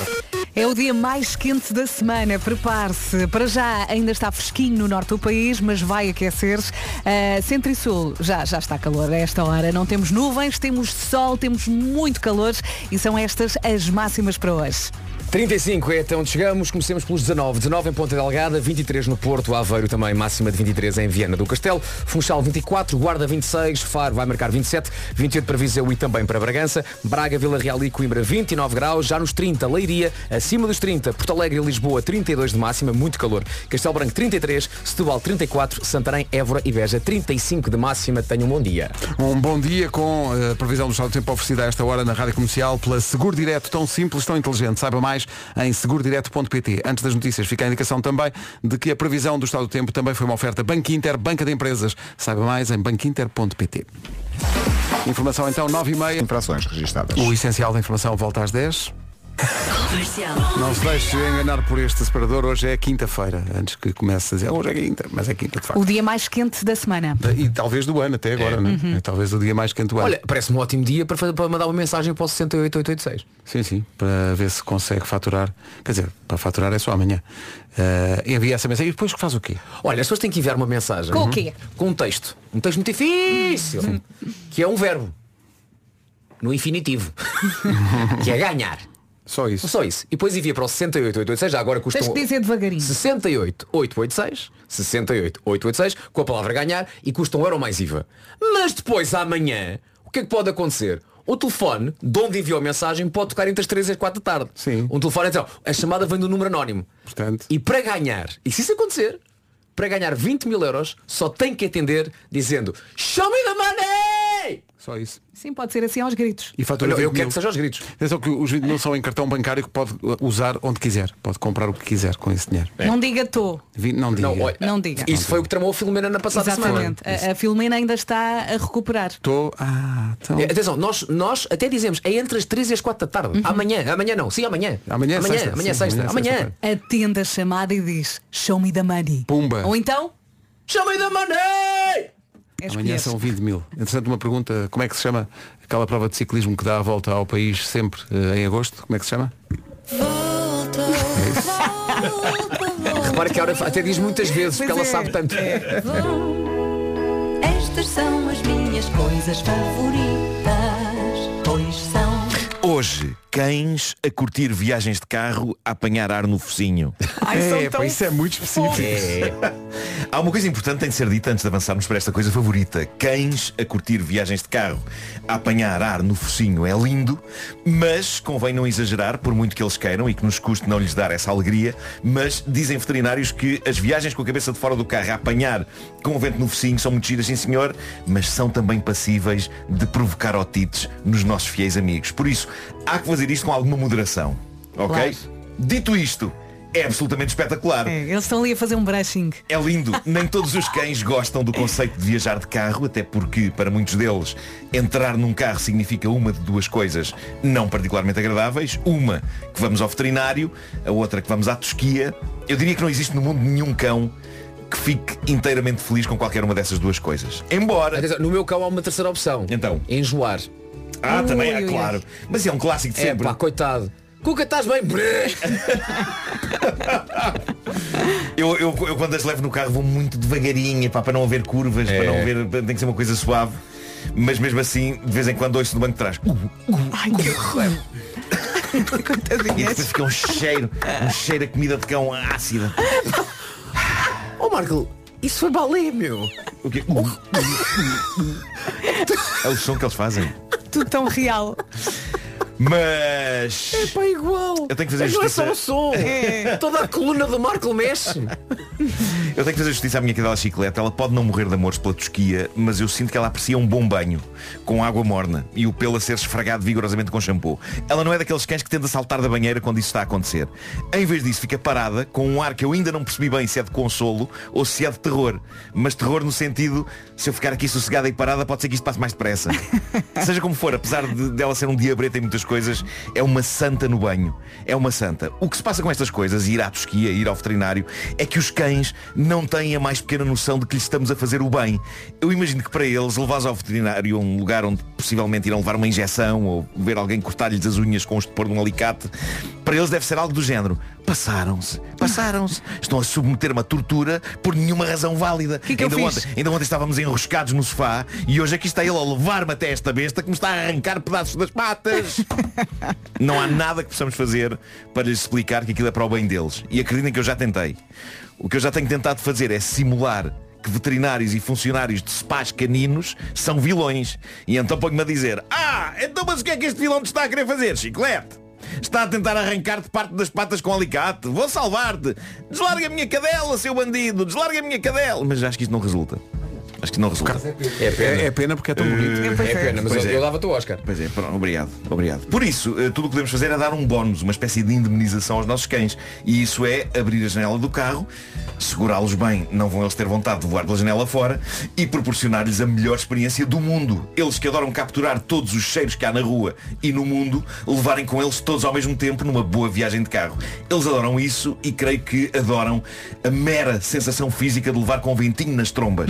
É o dia mais quente da semana. Prepare-se. Para já ainda está fresquinho no norte do país, mas vai aquecer. Uh, centro e sul já, já está calor a esta hora. Não temos nuvens, temos sol, temos muito calor e são estas as máximas para hoje. 35 é até onde chegamos, comecemos pelos 19. 19 em Ponta Delgada, 23 no Porto, Aveiro também, máxima de 23 em Viana do Castelo, Funchal 24, Guarda 26, Faro vai marcar 27, 28 para Viseu e também para Bragança, Braga, Vila Real e Coimbra 29 graus, já nos 30, Leiria, acima dos 30, Porto Alegre e Lisboa 32 de máxima, muito calor, Castelo Branco 33, Setúbal 34, Santarém, Évora e Beja 35 de máxima, tenham um bom dia. Um bom dia com a previsão do estado do tempo oferecida a esta hora na Rádio Comercial pela Seguro Direto, tão simples, tão inteligente. Saiba mais em segurodireto.pt. Antes das notícias, fica a indicação também de que a previsão do estado do tempo também foi uma oferta Banco Inter, Banca de Empresas. Saiba mais em banquinter.pt. Informação então 9 e meia. Infrações registadas. O essencial da informação volta às 10. Não se deixe enganar por este separador. Hoje é quinta-feira. Antes que comece a dizer, hoje é quinta, mas é quinta de facto. O dia mais quente da semana. E talvez do ano até agora, né? Uhum. É talvez o dia mais quente do ano. Olha, parece-me um ótimo dia para, fazer- para mandar uma mensagem para o 68886. Sim, sim, para ver se consegue faturar. Quer dizer, para faturar é só amanhã. Uh, envia essa mensagem e depois que faz o quê? Olha, as pessoas têm que enviar uma mensagem. Com o quê? Com um texto. Um texto muito difícil. que é um verbo. No infinitivo. que é ganhar. Só isso. Só isso. E depois envia para o 68886, já agora custa Tens que dizer devagarinho. 68886, 68886, com a palavra ganhar e custa um euro mais IVA. Mas depois, amanhã, o que é que pode acontecer? O telefone, de onde enviou a mensagem, pode tocar entre as 3 e as 4 da tarde. Sim. Um telefone, então, a chamada vem do número anónimo. Portanto, E para ganhar, e se isso acontecer, para ganhar 20 mil euros, só tem que atender dizendo Show me the money! Só isso. Sim, pode ser assim aos gritos. E fatura Não, eu 20 quero mil. que seja aos gritos. Atenção que os 20 mil são em cartão bancário que pode usar onde quiser. Pode comprar o que quiser com esse dinheiro. Não diga tô. Vi- Não diga. Não, olha, Não diga. Isso foi o que tramou a Filomena na passada Exatamente. semana. A, a Filomena ainda está a recuperar. Estou. Ah, então. É, Atenção, nós, nós até dizemos, é entre as 3 e as 4 da tarde. Amanhã, amanhã não, sim, amanhã. Amanhã é amanhã, sexta, amanhã é sim, sexta. amanhã é Amanhã. sexta-feira. Atende a chamada e diz Show me the money. Pumba. Ou então Chama da money! É Amanhã são 20 mil. Entretanto, uma pergunta, como é que se chama aquela prova de ciclismo que dá a volta ao país sempre eh, em agosto? Como é que se chama? Repara que a hora até diz muitas vezes, porque ela Pois é. sabe tanto. Estas são as minhas coisas favoritas, pois são. Hoje, cães a curtir viagens de carro a apanhar ar no focinho. Ai, é, pá, isso é muito específico. É. Há uma coisa importante que tem de ser dita antes de avançarmos para esta coisa favorita. Cães a curtir viagens de carro, a apanhar ar no focinho é lindo, mas convém não exagerar, por muito que eles queiram e que nos custe não lhes dar essa alegria, mas dizem veterinários que as viagens com a cabeça de fora do carro a apanhar com o vento no focinho são muito giras, sim senhor, mas são também passíveis de provocar otites nos nossos fiéis amigos. Por isso, há que fazer isto com alguma moderação. Ok? Claro. Dito isto, é absolutamente espetacular. É, eles estão ali a fazer um brushing. É lindo. Nem todos os cães gostam do conceito de viajar de carro, até porque, para muitos deles, entrar num carro significa uma de duas coisas não particularmente agradáveis. Uma, que vamos ao veterinário, a outra que vamos à tosquia. Eu diria que não existe no mundo nenhum cão que fique inteiramente feliz com qualquer uma dessas duas coisas. Embora. Atenção, no meu cão há uma terceira opção. Então. Enjoar. Ah, também, Ui, é ui, claro. Mas é um clássico de É sempre. pá, coitado. Cuca, estás bem? Eu, eu, eu quando as levo no carro vou muito devagarinho pá, para não haver curvas, É. para não haver. Tem que ser uma coisa suave. Mas mesmo assim, de vez em quando ouço no banco de trás. Uh, Ai, que horror. e Coitadinhas. depois fica um cheiro, um cheiro a comida de cão ácida. Oh Marco, isso foi balé, meu. O quê? Uh, É o som que eles fazem. Tudo tão real. Mas. É pá, igual. Eu tenho que fazer Mas não é justiça. só o som. É. Toda a coluna do Marco mexe. Eu tenho que fazer justiça à minha cadela chiclete. Ela pode não morrer de amores pela tosquia, mas eu sinto que ela aprecia um bom banho, com água morna e o pelo a ser esfregado vigorosamente com shampoo. Ela não é daqueles cães que tende a saltar da banheira quando isso está a acontecer. Em vez disso, fica parada com um ar que eu ainda não percebi bem se é de consolo ou se é de terror. Mas terror no sentido, se eu ficar aqui sossegada e parada, pode ser que isto passe mais depressa. Seja como for, apesar de dela ser um diabrete em muitas coisas, é uma santa no banho. É uma santa. O que se passa com estas coisas, ir à tosquia, ir ao veterinário, é que os cães não têm a mais pequena noção de que lhes estamos a fazer o bem. Eu imagino que para eles, levares ao veterinário a um lugar onde possivelmente irão levar uma injeção ou ver alguém cortar-lhes as unhas com o estupor de um alicate, para eles deve ser algo do género. Passaram-se, passaram-se. Estão a submeter-me a tortura por nenhuma razão válida. Que que ainda, ontem, ainda ontem estávamos enroscados no sofá e hoje aqui está ele a levar-me até esta besta que me está a arrancar pedaços das patas. Não há nada que possamos fazer para lhes explicar que aquilo é para o bem deles. E acreditem que eu já tentei. O que eu já tenho tentado fazer é simular que veterinários e funcionários de spas caninos são vilões. E então ponho-me a dizer, ah, então mas o que é que este vilão te está a querer fazer, chiclete? Está a tentar arrancar-te parte das patas com alicate. Vou salvar-te. Deslarga a minha cadela, seu bandido. Deslarga a minha cadela. Mas acho que isto não resulta. Acho que não resulta. É pena. É, é pena porque é tão bonito. É pena, mas Pois eu, é. eu dava-te o Oscar. Pois é, pronto, obrigado, obrigado. Por isso, eh, tudo o que podemos fazer é dar um bónus, uma espécie de indemnização aos nossos cães. E isso é abrir a janela do carro, segurá-los bem, não vão eles ter vontade de voar pela janela fora, e proporcionar-lhes a melhor experiência do mundo. Eles que adoram capturar todos os cheiros que há na rua e no mundo, levarem com eles todos ao mesmo tempo numa boa viagem de carro. Eles adoram isso e creio que adoram a mera sensação física de levar com ventinho nas trombas.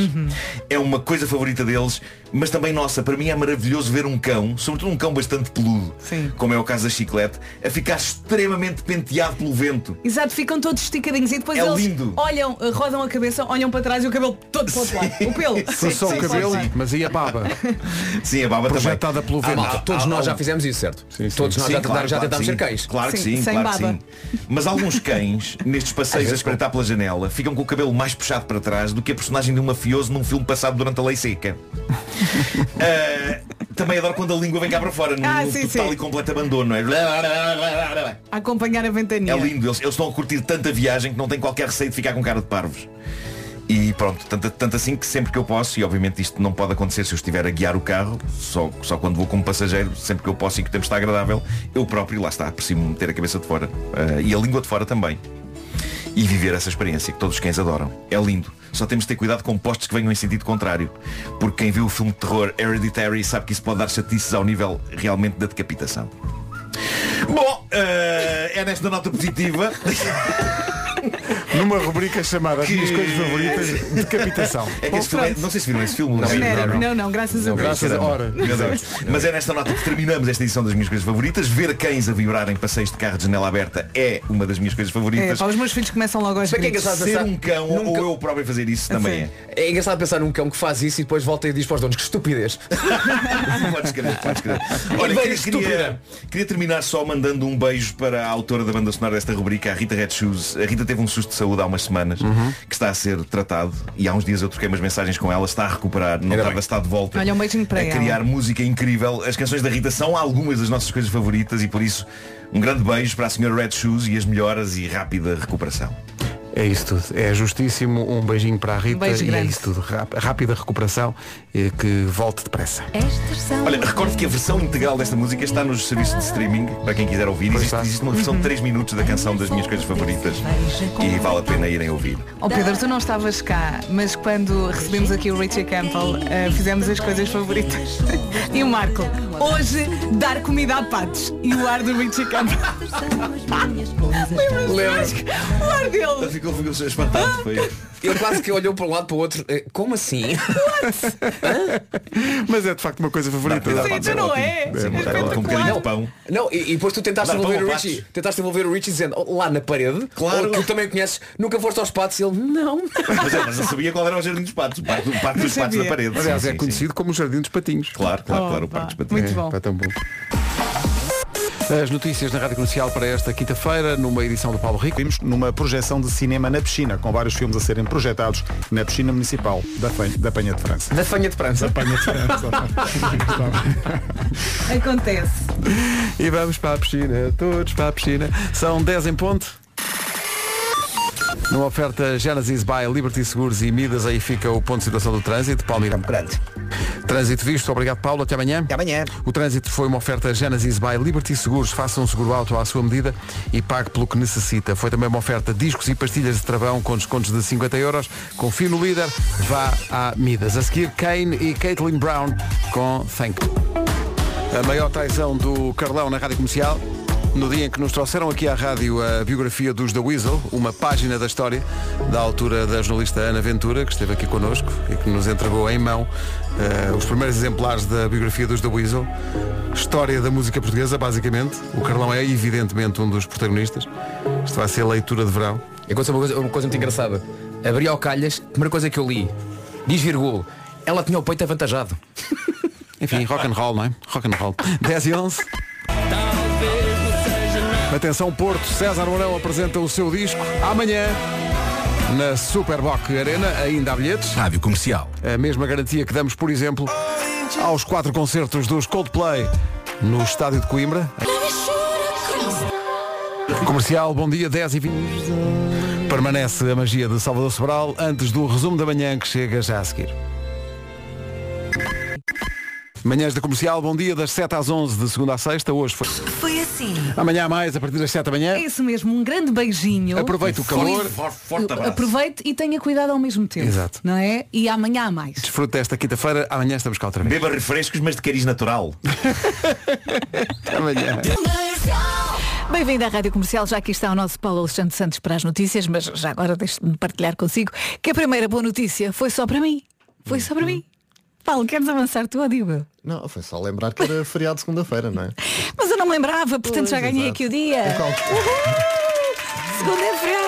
É uma coisa favorita deles, mas também nossa. Para mim é maravilhoso ver um cão, sobretudo um cão bastante peludo, Sim. como é o caso da chiclete, a ficar extremamente penteado pelo vento. Exato, ficam todos esticadinhos e depois É eles lindo. olham, eh, rodam a cabeça, olham para trás e o cabelo todo para o outro lado. O pelo. Foi só o cabelo, mas e a baba? Sim, a baba Projetada também. pelo Ah, vento. Malta, todos há- nós há já fizemos isso, certo? Sim, sim. Todos nós Sim, já, claro, tentámos, já claro tentámos que ser sim. cães. Claro que Sim, sim, sem claro que baba. sim. Mas alguns cães, nestes passeios a espreitar pela janela, ficam com o cabelo mais puxado para trás do que a personagem de um mafioso num filme passado durante a lei seca. Ah, também adoro quando a língua vem cá para fora, no Ah, sim, total sim. e completo abandono. É? A acompanhar a ventania. É lindo, eles, eles estão a curtir tanta viagem que não têm qualquer receio de ficar com cara de parvos. E pronto, tanto, tanto assim que sempre que eu posso, e obviamente isto não pode acontecer se eu estiver a guiar o carro, só, só quando vou como passageiro, sempre que eu posso e que o tempo está agradável, eu próprio, lá está, aprecio-me meter a cabeça de fora. eh, e a língua de fora também. E viver essa experiência que todos os cães adoram. É lindo. Só temos de ter cuidado com postos que venham em sentido contrário. Porque quem viu o filme de terror Hereditary sabe que isso pode dar chatices ao nível realmente da decapitação. Bom, eh, é nesta nota positiva. Numa rubrica chamada As minhas coisas favoritas, decapitação. É que esse filme é- não sei se viram esse filme. Não, vi, não, não, não, graças a Deus. Graças a hora. Meu Deus. Mas é nesta nota que terminamos esta edição das minhas coisas favoritas. Ver cães a vibrar em passeios de carro de janela aberta é uma das minhas coisas É, favoritas. pá, os meus filhos começam logo o que é engraçado Ser pensar? um cão Num ou eu próprio fazer isso também é. É engraçado pensar num cão que faz isso e depois volta e diz para os donos que estupidez. podes crer, podes crer. Olha, queria, estúpida. queria, queria terminar só mandando um beijo para a autora da banda sonora desta rubrica, a Rita Red Shoes. A Rita teve um susto saúde há umas semanas, que está a ser tratado e há uns dias eu troquei umas mensagens com ela, está a recuperar, não tarda, está de volta. Olha, um beijinho para a ela. criar música incrível. As canções da Rita são algumas das nossas coisas favoritas e por isso um grande beijo para a senhora Red Shoes e as melhoras e rápida recuperação. É isso tudo. É justíssimo. Um beijinho para a Rita beijo e é isso tudo. Ráp- Rápida recuperação e que volte depressa. Olha, recordo que a versão integral desta música está nos serviços de streaming, para quem quiser ouvir. Existe, existe uma versão de 3 minutos da canção das minhas coisas favoritas e vale a pena irem ouvir. Oh Pedro, tu não estavas cá, mas quando recebemos aqui o Richie Campbell, eh, fizemos as coisas favoritas. e o Marco, hoje dar comida a patos. E o ar do Richie Campbell. Lembras? O ar dele. Ficou, ficou espantado. Foi. Ele quase que olhou para um lado para o outro. eh, Como assim? Mas é de facto uma coisa favorita. Pode tu ser não é? É, é, com um bocadinho de pão. Não, e, e depois tu tentaste Dá envolver o Richie. patos. Tentaste envolver o Richie dizendo "Oh, lá na parede. Claro. que tu também conheces, nunca foste aos patos e ele, não. Mas, é, mas eu sabia qual era o jardim dos patos. O parque, o parque dos patos na parede. Aliás, é sim, conhecido como o Jardim dos Patinhos. Claro, claro, Oh, claro. O parque dos patinhos. muito bom. As notícias na Rádio Comercial para esta quinta-feira, numa edição do Paulo Rico. Vimos numa projeção de cinema na piscina, com vários filmes a serem projetados na piscina municipal da, Fen- da Penha de França. Na fanha de França. Penha de França. Acontece. E vamos para a piscina, todos para a piscina. São 10 em ponto. Numa oferta Genesis by Liberty Seguros e Midas, aí fica o ponto de situação do trânsito. Paulo Miranda. Grande. Trânsito visto, obrigado Paulo, até amanhã. Até amanhã. O trânsito foi uma oferta Genesis by Liberty Seguros. Faça um seguro auto à sua medida e pague pelo que necessita. Foi também uma oferta discos e pastilhas de travão com descontos de 50 euros. Confie no líder, vá à Midas. A seguir, Kane e Caitlin Brown com Thank You. A maior traição do Carlão na Rádio Comercial. No dia em que nos trouxeram aqui à rádio a biografia dos The Weasel, uma página da história, da altura da jornalista Ana Ventura, que esteve aqui connosco e que nos entregou em mão eh, os primeiros exemplares da biografia dos The Weasel. História da música portuguesa, basicamente. O Carlão é evidentemente um dos protagonistas. Isto vai ser leitura de verão. E aconteceu uma coisa, uma coisa muito engraçada. Abri ao calhas, primeira coisa que eu li, diz virgul, ela tinha o peito avantajado. Enfim, rock and roll, não é? Rock and roll. 10 e 11. Atenção Porto, César Mourão apresenta o seu disco amanhã na Superboc Arena, ainda há bilhetes. Rádio Comercial. A mesma garantia que damos, por exemplo, aos quatro concertos dos Coldplay no estádio de Coimbra. Comercial, bom dia, 10 e 20. Permanece a magia de Salvador Sobral antes do resumo da manhã que chega já a seguir. Manhãs da Comercial, bom dia, das 7 às 11, de segunda a sexta. Hoje foi. Foi assim. Amanhã há mais, a partir das 7 da manhã. É isso mesmo, um grande beijinho. Aproveite o calor. Forte, forte abraço. Aproveite e tenha cuidado ao mesmo tempo. Exato. Não é? E amanhã há mais. Desfrute desta quinta-feira. Amanhã estamos cá outra vez. Beba refrescos, mas de cariz natural. Amanhã. Bem-vindo à Rádio Comercial, já aqui está o nosso Paulo Alexandre Santos para as notícias, mas já agora deixe-me partilhar consigo que a primeira boa notícia foi só para mim. Foi só para mim. Paulo, queres avançar tu ou digo eu? Não, foi só lembrar que era feriado de segunda-feira, não é? Mas eu não me lembrava, portanto já ganhei exato. aqui o dia. Segunda é feriado.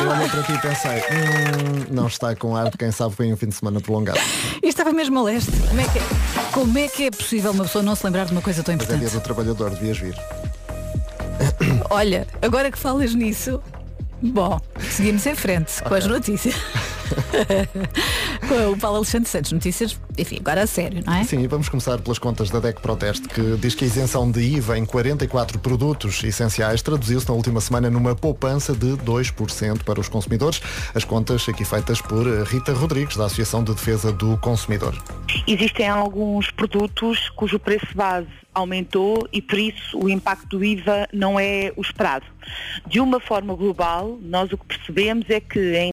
Eu olhei para ti e pensei, hum, não está com ar de quem sabe vem um fim de semana prolongado. E estava mesmo a leste. Como é, que é, como é que é possível uma pessoa não se lembrar de uma coisa tão Mas é dia importante? do trabalhador, devias vir. Olha, agora que falas nisso, bom, seguimos em frente com as notícias. Com o Paulo Alexandre Santos, notícias, enfim, agora a sério, não é? Sim, e vamos começar pelas contas da DEC Proteste, que diz que a isenção de IVA em 44 produtos essenciais traduziu-se na última semana numa poupança de 2% para os consumidores. As contas aqui feitas por Rita Rodrigues, da Associação de Defesa do Consumidor. Existem alguns produtos cujo preço base aumentou e por isso o impacto do IVA não é o esperado. De uma forma global, nós o que percebemos é que em